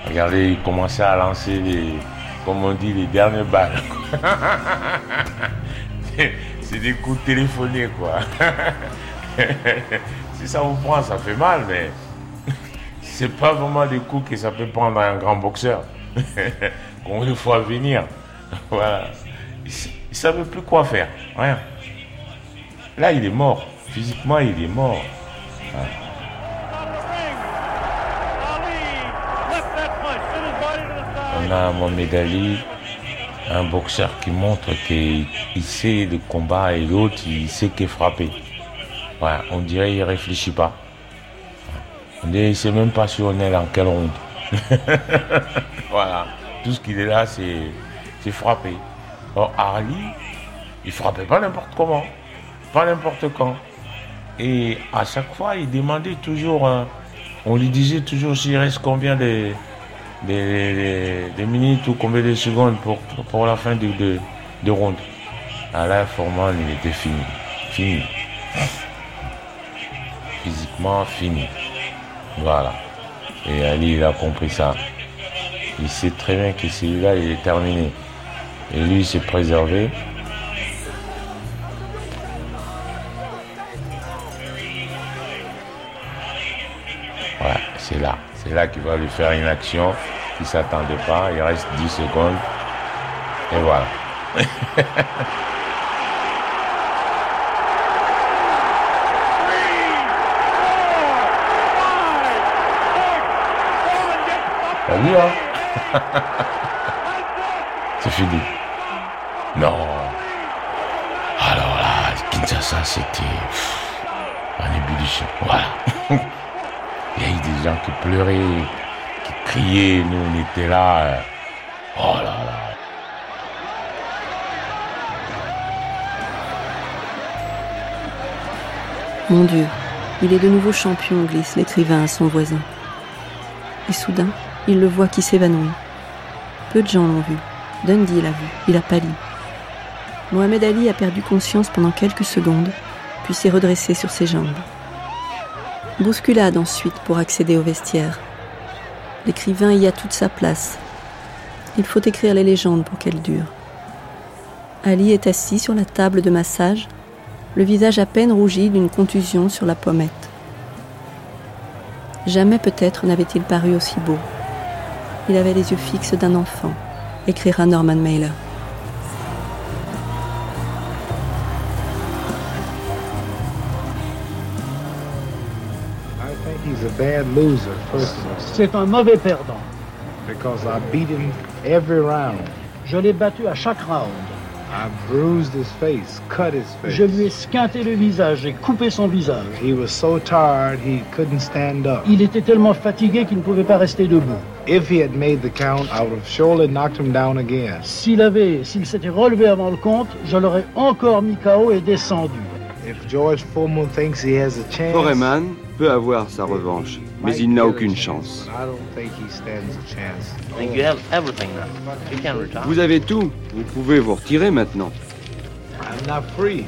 regardez, il commençait à lancer les, comme on dit, les dernières balles. C'est des coups téléphonés quoi. si ça vous prend, ça fait mal, mais c'est pas vraiment des coups que ça peut prendre un grand boxeur. Qu'on le faut venir. Voilà. Il ne savait plus quoi faire. Rien. Là, il est mort. Physiquement, il est mort. On a un boxeur qui montre qu'il sait le combat et l'autre, il sait que frapper on dirait qu'il réfléchit pas. On dirait qu'il sait même pas si on est dans quelle ronde. voilà. Tout ce qu'il est là, c'est frapper. Or, Harley, il frappait pas n'importe comment, pas n'importe quand. Et à chaque fois, il demandait toujours, hein, on lui disait toujours s'il reste combien de, minutes ou combien de secondes pour, pour la fin de, de, de ronde. À la Forman, il était fini. Fini physiquement fini. Voilà. Et Ali, il a compris ça. Il sait très bien que celui-là, il est terminé. Et lui, il s'est préservé. Voilà, c'est là. C'est là qu'il va lui faire une action qui ne s'attendait pas. Il reste 10 secondes. Et voilà. Hein? C'est fini. Non. Alors là, Kinshasa, c'était un ébullition. Voilà. Des gens qui pleuraient, qui criaient, nous on était là. Euh. Oh là là. Mon Dieu, il est de nouveau champion, glisse l'écrivain à son voisin. Et soudain, il le voit qui s'évanouit. Peu de gens l'ont vu. Dundee l'a vu, il a pâli. Mohamed Ali a perdu conscience pendant quelques secondes, puis s'est redressé sur ses jambes. Bousculade ensuite pour accéder au vestiaire. L'écrivain y a toute sa place. Il faut écrire les légendes pour qu'elles durent. Ali est assis sur la table de massage, le visage à peine rougi d'une contusion sur la pommette. Jamais peut-être n'avait-il paru aussi beau. Il avait les yeux fixes d'un enfant, écrira Norman Mailer. C'est un mauvais perdant. Because I beat him every round. Je l'ai battu à chaque round. I bruised his face, cut his face. Je lui ai squinté le visage, j'ai coupé son visage. He was so tired he couldn't stand up. Il était tellement fatigué qu'il ne pouvait pas rester debout. If he had made the count, I would have surely knocked him down again. S'il avait, s'il s'était relevé avant le compte, je l'aurais encore mis KO et descendu. If George Foreman thinks he has a chance, Foreman peut avoir sa revanche, mais il n'a aucune chance. Vous avez tout, vous pouvez vous retirer maintenant. I'm not free.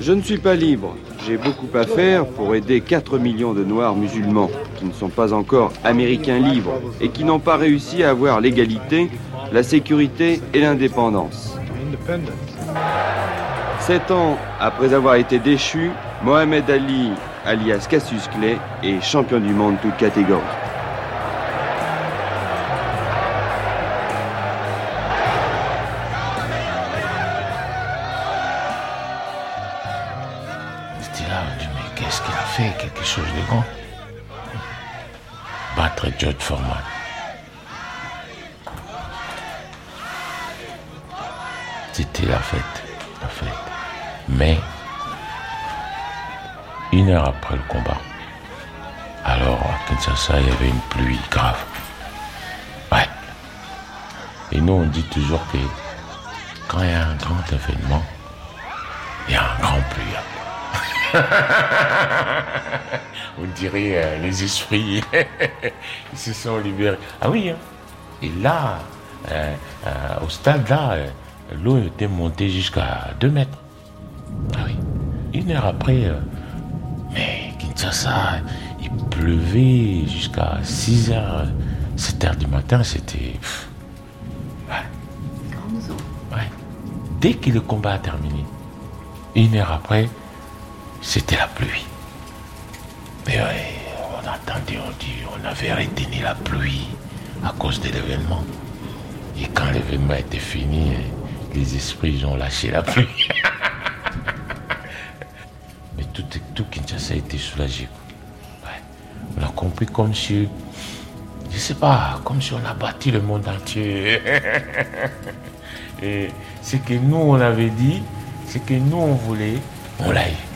Je ne suis pas libre. J'ai beaucoup à faire pour aider 4 millions de Noirs musulmans qui ne sont pas encore américains libres et qui n'ont pas réussi à avoir l'égalité, la sécurité et l'indépendance. Sept ans après avoir été déchu, Mohamed Ali, alias Cassius Clay, est champion du monde toute catégorie. Le combat, alors à Kinshasa, il y avait une pluie grave. Ouais. Et nous, on dit toujours que quand il y a un grand événement, il y a un grand pluie. On dirait euh, les esprits, ils se sont libérés. Ah oui, hein. et là, euh, euh, au stade là, l'eau était montée jusqu'à 2 mètres. Ah oui. Une heure après, mais Kinshasa, il pleuvait jusqu'à 6 heures, 7 heures du matin, c'était. Ouais. Dès que le combat a terminé, une heure après, c'était la pluie. Mais ouais, on attendait, on dit, on avait retenu la pluie à cause de l'événement. Et quand l'événement était fini, les esprits ont lâché la pluie. a été soulagé. On a compris comme si, je sais pas, comme si on a bâti le monde entier. Et ce que nous on avait dit, ce que nous on voulait, on l'a eu.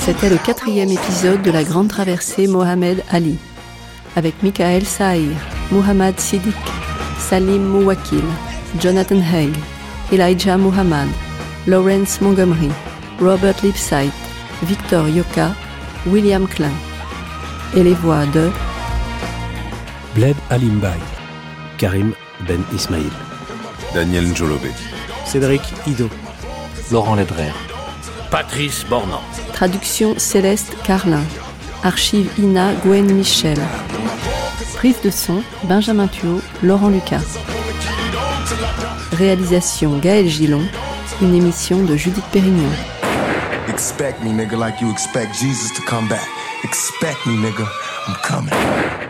C'était le quatrième épisode de la grande traversée Mohamed Ali, avec Michael Saïr, Muhammad Siddiq, Salim Mouwakil, Jonathan Haig, Elijah Muhammad, Lawrence Montgomery, Robert Lipsyte, Victor Yoka, William Klein, et les voix de Bled Alimbay, Karim Ben Ismail, Daniel Njolobé, Cédric Ido, Laurent Ledrer, Patrice Bornand. Traduction Céleste Carlin. Archive INA Gwen Michel. Prise de son Benjamin Thuot, Laurent Lucas. Réalisation Gaël Gillon. Une émission de Judith Pérignon. Expect me, nigga, like you expect Jesus to come back. Expect me, nigga. I'm coming.